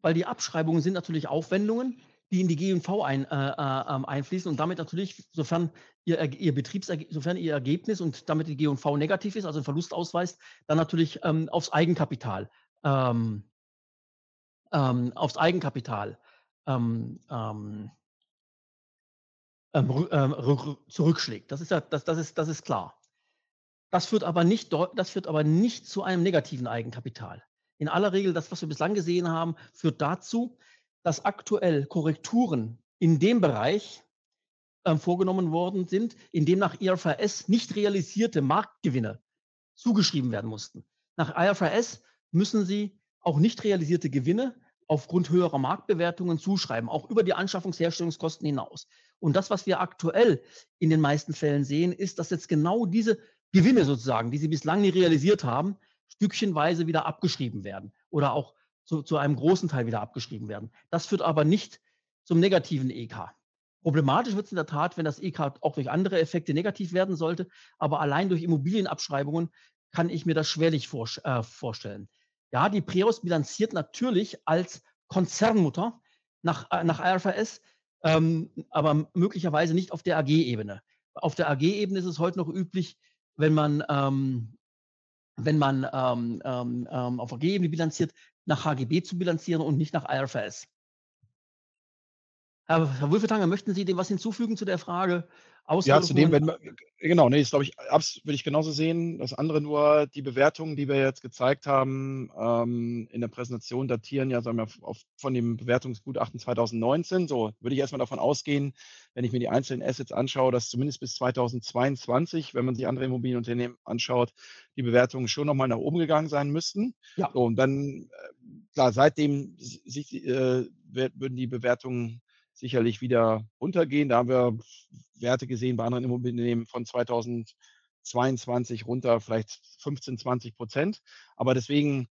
Weil die Abschreibungen sind natürlich Aufwendungen, die in die G&V ein, äh, äh, ähm, einfließen und damit natürlich, sofern ihr, ihr Betriebsergebnis, sofern ihr Ergebnis und damit die G&V negativ ist, also ein Verlust ausweist, dann natürlich ähm, aufs Eigenkapital, ähm, ähm, aufs Eigenkapital ähm, ähm, zurückschlägt. Das ist ja, das, das ist, das ist klar. Das führt aber nicht, das führt aber nicht zu einem negativen Eigenkapital. In aller Regel, das, was wir bislang gesehen haben, führt dazu, dass aktuell Korrekturen in dem Bereich äh, vorgenommen worden sind, in dem nach IFRS nicht realisierte Marktgewinne zugeschrieben werden mussten. Nach IFRS müssen Sie auch nicht realisierte Gewinne aufgrund höherer Marktbewertungen zuschreiben, auch über die Anschaffungsherstellungskosten hinaus. Und das, was wir aktuell in den meisten Fällen sehen, ist, dass jetzt genau diese Gewinne sozusagen, die Sie bislang nie realisiert haben, stückchenweise wieder abgeschrieben werden oder auch zu, zu einem großen Teil wieder abgeschrieben werden. Das führt aber nicht zum negativen EK. Problematisch wird es in der Tat, wenn das EK auch durch andere Effekte negativ werden sollte, aber allein durch Immobilienabschreibungen kann ich mir das schwerlich vor, äh, vorstellen. Ja, die Preos bilanziert natürlich als Konzernmutter nach, äh, nach IFRS, ähm, aber möglicherweise nicht auf der AG-Ebene. Auf der AG-Ebene ist es heute noch üblich, wenn man, ähm, wenn man ähm, ähm, ähm auf AG-Ebene bilanziert, nach HGB zu bilanzieren und nicht nach IFRS. Herr, Herr Wulfetanger, möchten Sie dem was hinzufügen zu der Frage? Ja, zu dem, wenn, genau, nee, das glaube ich, würde ich genauso sehen. Das andere nur, die Bewertungen, die wir jetzt gezeigt haben ähm, in der Präsentation, datieren ja, sagen wir, auf, von dem Bewertungsgutachten 2019. So würde ich erstmal davon ausgehen, wenn ich mir die einzelnen Assets anschaue, dass zumindest bis 2022, wenn man sich andere Immobilienunternehmen anschaut, die Bewertungen schon nochmal nach oben gegangen sein müssten. Ja. So, und dann, äh, klar, seitdem sich, äh, würden die Bewertungen sicherlich wieder runtergehen. Da haben wir Werte gesehen bei anderen Immobilien von 2022 runter, vielleicht 15, 20 Prozent. Aber deswegen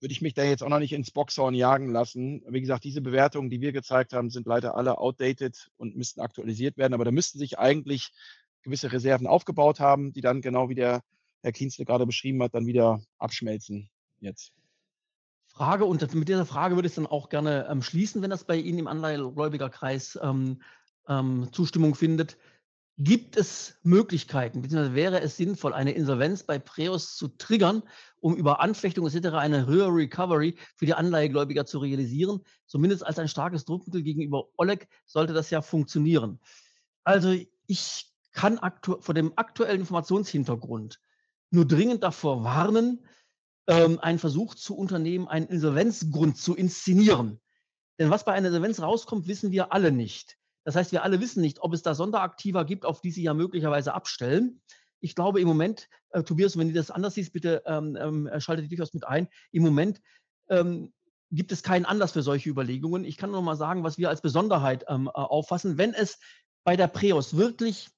würde ich mich da jetzt auch noch nicht ins Boxhorn jagen lassen. Wie gesagt, diese Bewertungen, die wir gezeigt haben, sind leider alle outdated und müssten aktualisiert werden. Aber da müssten sich eigentlich gewisse Reserven aufgebaut haben, die dann genau wie der Herr Kienzle gerade beschrieben hat, dann wieder abschmelzen jetzt. Frage und mit dieser Frage würde ich dann auch gerne ähm, schließen, wenn das bei Ihnen im Anleihegläubigerkreis ähm, ähm, Zustimmung findet. Gibt es Möglichkeiten, beziehungsweise wäre es sinnvoll, eine Insolvenz bei Preos zu triggern, um über Anfechtung etc. eine höhere Recovery für die Anleihegläubiger zu realisieren? Zumindest als ein starkes Druckmittel gegenüber Oleg sollte das ja funktionieren. Also ich kann vor dem aktuellen Informationshintergrund nur dringend davor warnen, ähm, einen Versuch zu unternehmen, einen Insolvenzgrund zu inszenieren. Denn was bei einer Insolvenz rauskommt, wissen wir alle nicht. Das heißt, wir alle wissen nicht, ob es da Sonderaktiva gibt, auf die sie ja möglicherweise abstellen. Ich glaube im Moment, äh, Tobias, wenn du das anders siehst, bitte ähm, ähm, schaltet dich durchaus mit ein. Im Moment ähm, gibt es keinen Anlass für solche Überlegungen. Ich kann nur mal sagen, was wir als Besonderheit ähm, äh, auffassen. Wenn es bei der Preos wirklich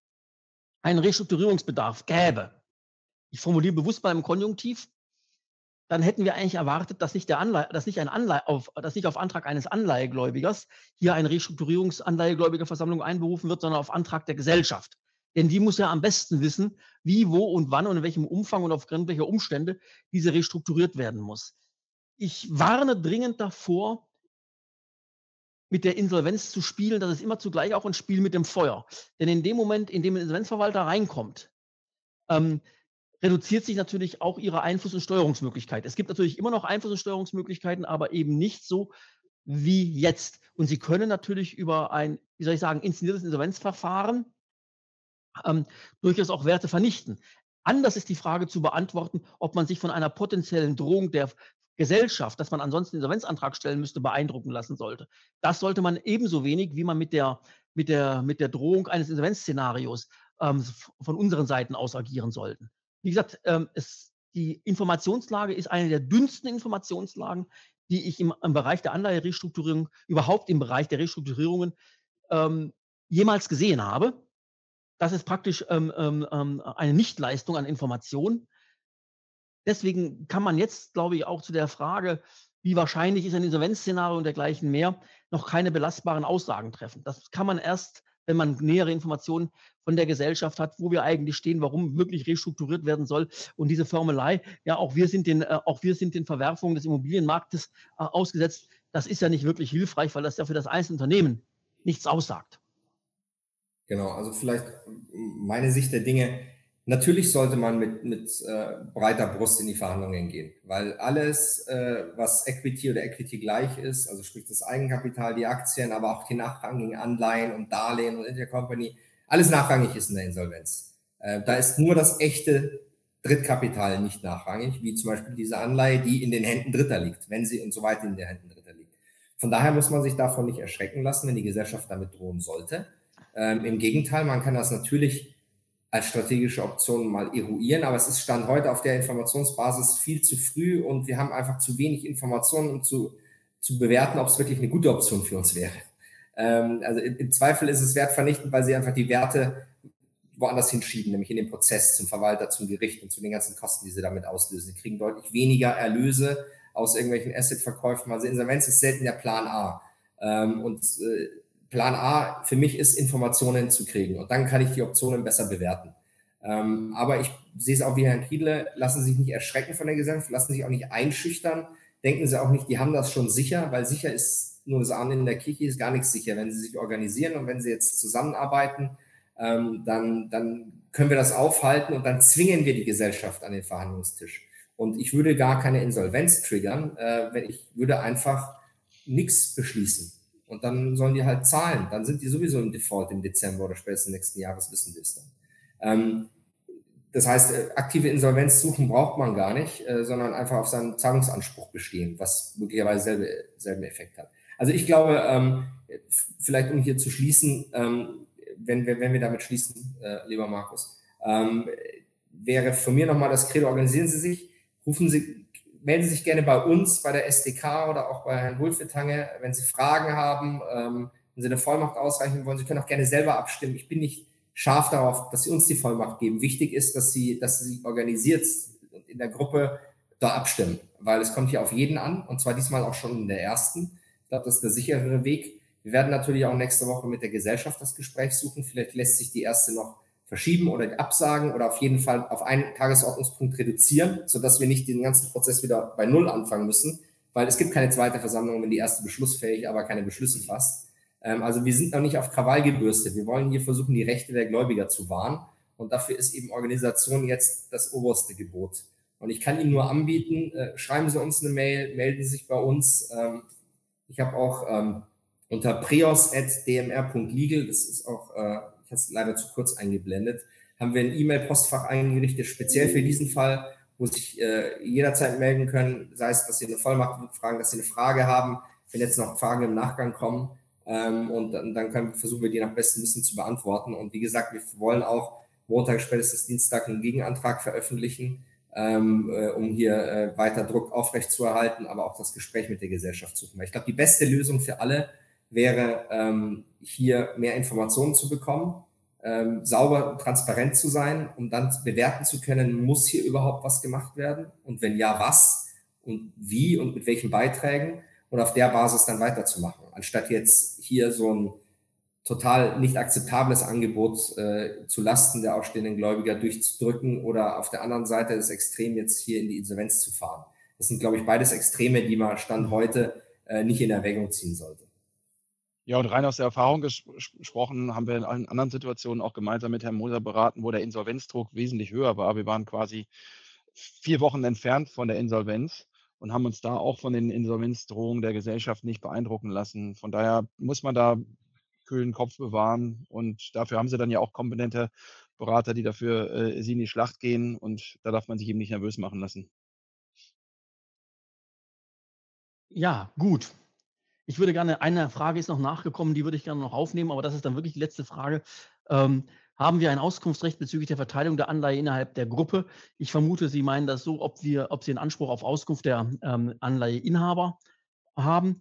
einen Restrukturierungsbedarf gäbe, ich formuliere bewusst mal im Konjunktiv, dann hätten wir eigentlich erwartet, dass nicht, der Anleihe, dass nicht, ein Anleihe auf, dass nicht auf Antrag eines Anleihegläubigers hier eine Restrukturierungsanleihegläubigerversammlung einberufen wird, sondern auf Antrag der Gesellschaft. Denn die muss ja am besten wissen, wie, wo und wann und in welchem Umfang und aufgrund welcher Umstände diese restrukturiert werden muss. Ich warne dringend davor, mit der Insolvenz zu spielen. Das ist immer zugleich auch ein Spiel mit dem Feuer. Denn in dem Moment, in dem ein Insolvenzverwalter reinkommt, ähm, reduziert sich natürlich auch ihre Einfluss- und Steuerungsmöglichkeit. Es gibt natürlich immer noch Einfluss- und Steuerungsmöglichkeiten, aber eben nicht so wie jetzt. Und Sie können natürlich über ein, wie soll ich sagen, inszeniertes Insolvenzverfahren ähm, durchaus auch Werte vernichten. Anders ist die Frage zu beantworten, ob man sich von einer potenziellen Drohung der Gesellschaft, dass man ansonsten Insolvenzantrag stellen müsste, beeindrucken lassen sollte. Das sollte man ebenso wenig, wie man mit der, mit der, mit der Drohung eines Insolvenzszenarios ähm, von unseren Seiten aus agieren sollten. Wie gesagt, ähm, es, die Informationslage ist eine der dünnsten Informationslagen, die ich im, im Bereich der Anleiherestrukturierung, überhaupt im Bereich der Restrukturierungen ähm, jemals gesehen habe. Das ist praktisch ähm, ähm, ähm eine Nichtleistung an Informationen. Deswegen kann man jetzt, glaube ich, auch zu der Frage, wie wahrscheinlich ist ein Insolvenzszenario und dergleichen mehr, noch keine belastbaren Aussagen treffen. Das kann man erst wenn man nähere Informationen von der Gesellschaft hat, wo wir eigentlich stehen, warum wirklich restrukturiert werden soll. Und diese Formelei, ja, auch wir sind den, äh, auch wir sind den Verwerfungen des Immobilienmarktes äh, ausgesetzt. Das ist ja nicht wirklich hilfreich, weil das ja für das einzelne Unternehmen nichts aussagt. Genau, also vielleicht meine Sicht der Dinge Natürlich sollte man mit, mit äh, breiter Brust in die Verhandlungen gehen, weil alles, äh, was Equity oder Equity gleich ist, also sprich das Eigenkapital, die Aktien, aber auch die nachrangigen Anleihen und Darlehen und Intercompany, alles nachrangig ist in der Insolvenz. Äh, da ist nur das echte Drittkapital nicht nachrangig, wie zum Beispiel diese Anleihe, die in den Händen Dritter liegt, wenn sie und so weiter in den Händen Dritter liegt. Von daher muss man sich davon nicht erschrecken lassen, wenn die Gesellschaft damit drohen sollte. Ähm, Im Gegenteil, man kann das natürlich als strategische Option mal eruieren. Aber es ist Stand heute auf der Informationsbasis viel zu früh und wir haben einfach zu wenig Informationen, um zu, zu bewerten, ob es wirklich eine gute Option für uns wäre. Ähm, also im, im, Zweifel ist es wertvernichtend, weil sie einfach die Werte woanders hinschieben, nämlich in den Prozess zum Verwalter, zum Gericht und zu den ganzen Kosten, die sie damit auslösen. Sie kriegen deutlich weniger Erlöse aus irgendwelchen Assetverkäufen. Also Insolvenz ist selten der Plan A. Ähm, und äh, Plan A für mich ist, Informationen zu kriegen und dann kann ich die Optionen besser bewerten. Ähm, aber ich sehe es auch wie Herrn Kiedle, lassen Sie sich nicht erschrecken von der Gesellschaft, lassen Sie sich auch nicht einschüchtern, denken Sie auch nicht, die haben das schon sicher, weil sicher ist nur das Ahnen in der Kirche, ist gar nichts sicher. Wenn Sie sich organisieren und wenn Sie jetzt zusammenarbeiten, ähm, dann, dann können wir das aufhalten und dann zwingen wir die Gesellschaft an den Verhandlungstisch. Und ich würde gar keine Insolvenz triggern, äh, wenn ich würde einfach nichts beschließen. Und dann sollen die halt zahlen. Dann sind die sowieso im Default im Dezember oder spätestens nächsten Jahres, wissen wir es dann. Ähm, das heißt, äh, aktive Insolvenz suchen braucht man gar nicht, äh, sondern einfach auf seinen Zahlungsanspruch bestehen, was möglicherweise selbe, selben Effekt hat. Also ich glaube, ähm, vielleicht um hier zu schließen, ähm, wenn, wir, wenn wir damit schließen, äh, lieber Markus, ähm, wäre von mir nochmal das Credo, organisieren Sie sich, rufen Sie melden Sie sich gerne bei uns, bei der SDK oder auch bei Herrn Wulfetange, wenn Sie Fragen haben. Ähm, wenn Sie eine Vollmacht ausreichen wollen, Sie können auch gerne selber abstimmen. Ich bin nicht scharf darauf, dass Sie uns die Vollmacht geben. Wichtig ist, dass Sie, dass Sie organisiert in der Gruppe da abstimmen, weil es kommt hier auf jeden an und zwar diesmal auch schon in der ersten. Ich glaube, das ist der sicherere Weg. Wir werden natürlich auch nächste Woche mit der Gesellschaft das Gespräch suchen. Vielleicht lässt sich die erste noch verschieben oder absagen oder auf jeden Fall auf einen Tagesordnungspunkt reduzieren, sodass wir nicht den ganzen Prozess wieder bei Null anfangen müssen, weil es gibt keine zweite Versammlung, wenn die erste beschlussfähig, aber keine Beschlüsse fasst. Ähm, also wir sind noch nicht auf Krawall gebürstet. Wir wollen hier versuchen, die Rechte der Gläubiger zu wahren. Und dafür ist eben Organisation jetzt das oberste Gebot. Und ich kann Ihnen nur anbieten, äh, schreiben Sie uns eine Mail, melden Sie sich bei uns. Ähm, ich habe auch ähm, unter preos.dmr.legal, das ist auch, äh, es leider zu kurz eingeblendet, haben wir ein E-Mail-Postfach eingerichtet, speziell für diesen Fall, wo sich äh, jederzeit melden können, sei es, dass Sie eine Vollmacht fragen, dass Sie eine Frage haben, wenn jetzt noch Fragen im Nachgang kommen. Ähm, und dann, dann können, versuchen wir die nach bestem Wissen zu beantworten. Und wie gesagt, wir wollen auch Montag, spätestens Dienstag einen Gegenantrag veröffentlichen, ähm, äh, um hier äh, weiter Druck aufrechtzuerhalten, aber auch das Gespräch mit der Gesellschaft suchen. Weil ich glaube, die beste Lösung für alle wäre, ähm, hier mehr Informationen zu bekommen, ähm, sauber und transparent zu sein, um dann bewerten zu können, muss hier überhaupt was gemacht werden? Und wenn ja, was? Und wie und mit welchen Beiträgen? Und auf der Basis dann weiterzumachen, anstatt jetzt hier so ein total nicht akzeptables Angebot äh, zu Lasten der aufstehenden Gläubiger durchzudrücken oder auf der anderen Seite das Extrem jetzt hier in die Insolvenz zu fahren. Das sind, glaube ich, beides Extreme, die man Stand heute äh, nicht in Erwägung ziehen sollte. Ja, und rein aus der Erfahrung ges gesprochen haben wir in allen anderen Situationen auch gemeinsam mit Herrn Moser beraten, wo der Insolvenzdruck wesentlich höher war. Wir waren quasi vier Wochen entfernt von der Insolvenz und haben uns da auch von den Insolvenzdrohungen der Gesellschaft nicht beeindrucken lassen. Von daher muss man da kühlen Kopf bewahren und dafür haben sie dann ja auch kompetente Berater, die dafür äh, sie in die Schlacht gehen und da darf man sich eben nicht nervös machen lassen. Ja, gut. Ich würde gerne, eine Frage ist noch nachgekommen, die würde ich gerne noch aufnehmen, aber das ist dann wirklich die letzte Frage. Ähm, haben wir ein Auskunftsrecht bezüglich der Verteilung der Anleihe innerhalb der Gruppe? Ich vermute, Sie meinen das so, ob, wir, ob Sie einen Anspruch auf Auskunft der ähm, Anleiheinhaber haben.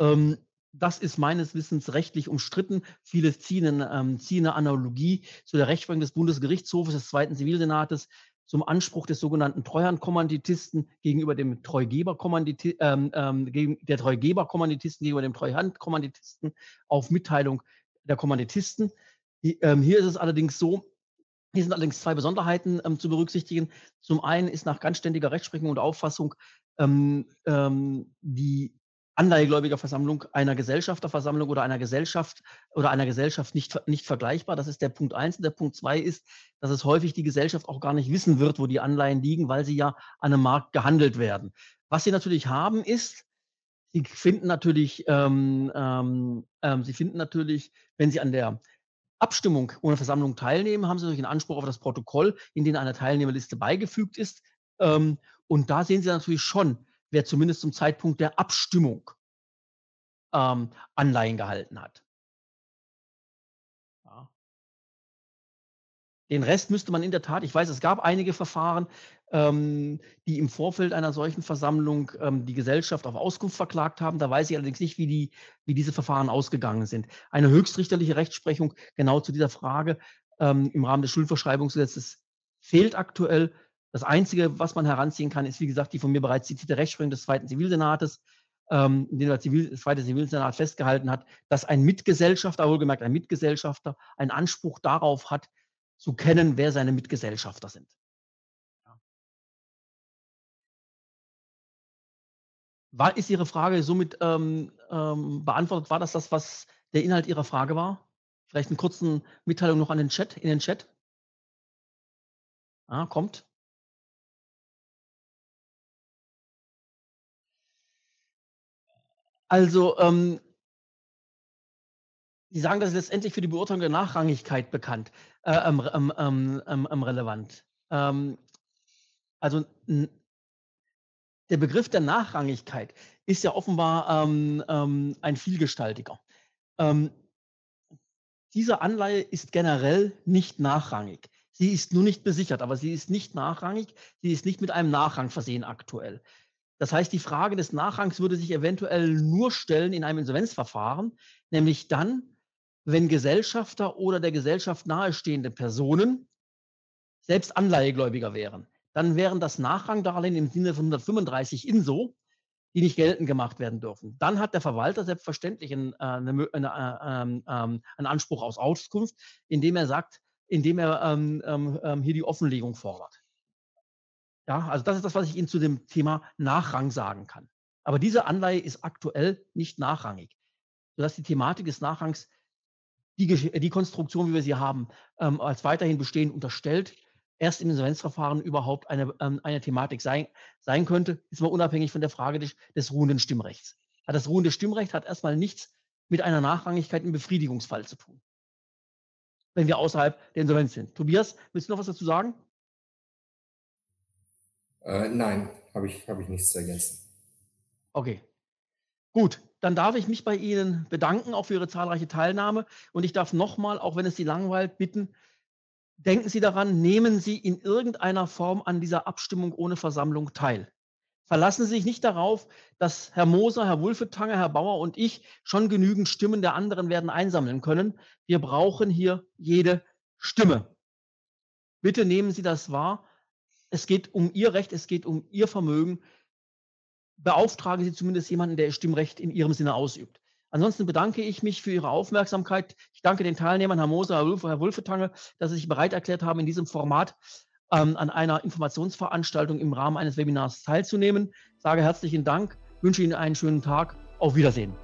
Ähm, das ist meines Wissens rechtlich umstritten. Viele ziehen, ähm, ziehen eine Analogie zu der Rechtsprechung des Bundesgerichtshofes des Zweiten Zivilsenates zum Anspruch des sogenannten Treuhandkommanditisten gegenüber dem Treugeberkommanditisten, ähm, ähm, der Treugeberkommanditisten gegenüber dem Treuhandkommanditisten auf Mitteilung der Kommanditisten. Ähm, hier ist es allerdings so, hier sind allerdings zwei Besonderheiten ähm, zu berücksichtigen. Zum einen ist nach ganz ständiger Rechtsprechung und Auffassung ähm, ähm, die Anleihegläubigerversammlung einer Gesellschafterversammlung oder einer Gesellschaft oder einer Gesellschaft nicht, nicht vergleichbar. Das ist der Punkt eins. Und der Punkt zwei ist, dass es häufig die Gesellschaft auch gar nicht wissen wird, wo die Anleihen liegen, weil sie ja an einem Markt gehandelt werden. Was sie natürlich haben, ist, sie finden natürlich, ähm, ähm, ähm sie finden natürlich, wenn sie an der Abstimmung ohne Versammlung teilnehmen, haben sie natürlich einen Anspruch auf das Protokoll, in dem eine Teilnehmerliste beigefügt ist. Ähm, und da sehen Sie natürlich schon, wer zumindest zum Zeitpunkt der Abstimmung ähm, Anleihen gehalten hat. Ja. Den Rest müsste man in der Tat, ich weiß, es gab einige Verfahren, ähm, die im Vorfeld einer solchen Versammlung ähm, die Gesellschaft auf Auskunft verklagt haben. Da weiß ich allerdings nicht, wie, die, wie diese Verfahren ausgegangen sind. Eine höchstrichterliche Rechtsprechung genau zu dieser Frage ähm, im Rahmen des Schuldverschreibungsgesetzes fehlt aktuell. Das Einzige, was man heranziehen kann, ist, wie gesagt, die von mir bereits zitierte Rechtsprechung des Zweiten Zivilsenates, ähm, in dem der Zivil, Zweite Zivilsenat festgehalten hat, dass ein Mitgesellschafter, wohlgemerkt ein Mitgesellschafter, einen Anspruch darauf hat, zu kennen, wer seine Mitgesellschafter sind. War, ist Ihre Frage somit ähm, ähm, beantwortet? War das das, was der Inhalt Ihrer Frage war? Vielleicht eine kurze Mitteilung noch an den Chat, in den Chat. Ah, kommt. Also, ähm, Sie sagen, das ist letztendlich für die Beurteilung der Nachrangigkeit bekannt, äh, ähm, ähm, ähm, ähm, ähm relevant. also der Begriff der Nachrangigkeit ist ja offenbar ein vielgestaltiger. diese Anleihe ist generell nicht nachrangig. Sie ist nur nicht besichert, aber sie ist nicht nachrangig. Sie ist nicht mit einem Nachrang versehen aktuell. Das heißt, die Frage des Nachrangs würde sich eventuell nur stellen in einem Insolvenzverfahren, nämlich dann, wenn Gesellschafter oder der Gesellschaft nahestehende Personen selbst Anleihegläubiger wären. Dann wären das Nachrangdarlehen im Sinne von 135 INSO, die nicht geltend gemacht werden dürfen. Dann hat der Verwalter selbstverständlich einen, äh, eine, eine, äh, ähm, ähm, einen Anspruch aus Auskunft, indem er sagt, indem er ähm, ähm, ähm, hier die Offenlegung fordert. Ja, also das ist das, was ich Ihnen zu dem Thema Nachrang sagen kann. Aber diese Anleihe ist aktuell nicht nachrangig, sodass die Thematik des Nachrangs die, die Konstruktion, wie wir sie haben, ähm, als weiterhin bestehend unterstellt, erst im Insolvenzverfahren überhaupt eine, ähm, eine Thematik sein, sein könnte, ist mal unabhängig von der Frage des, des ruhenden Stimmrechts. Das ruhende Stimmrecht hat erstmal nichts mit einer Nachrangigkeit im Befriedigungsfall zu tun, wenn wir außerhalb der Insolvenz sind. Tobias, willst du noch was dazu sagen? Äh, nein, habe ich, hab ich nichts zu ergänzen. Okay. Gut, dann darf ich mich bei Ihnen bedanken, auch für Ihre zahlreiche Teilnahme. Und ich darf nochmal, auch wenn es Sie langweilt, bitten, denken Sie daran, nehmen Sie in irgendeiner Form an dieser Abstimmung ohne Versammlung teil. Verlassen Sie sich nicht darauf, dass Herr Moser, Herr Wulfetanger, Herr Bauer und ich schon genügend Stimmen der anderen werden einsammeln können. Wir brauchen hier jede Stimme. Bitte nehmen Sie das wahr. Es geht um Ihr Recht, es geht um Ihr Vermögen. Beauftragen Sie zumindest jemanden, der Stimmrecht in Ihrem Sinne ausübt. Ansonsten bedanke ich mich für Ihre Aufmerksamkeit. Ich danke den Teilnehmern, Herr Moser, Herr, Wulf, Herr Wulfetange, dass Sie sich bereit erklärt haben, in diesem Format ähm, an einer Informationsveranstaltung im Rahmen eines Webinars teilzunehmen. Ich sage herzlichen Dank, wünsche Ihnen einen schönen Tag. Auf Wiedersehen.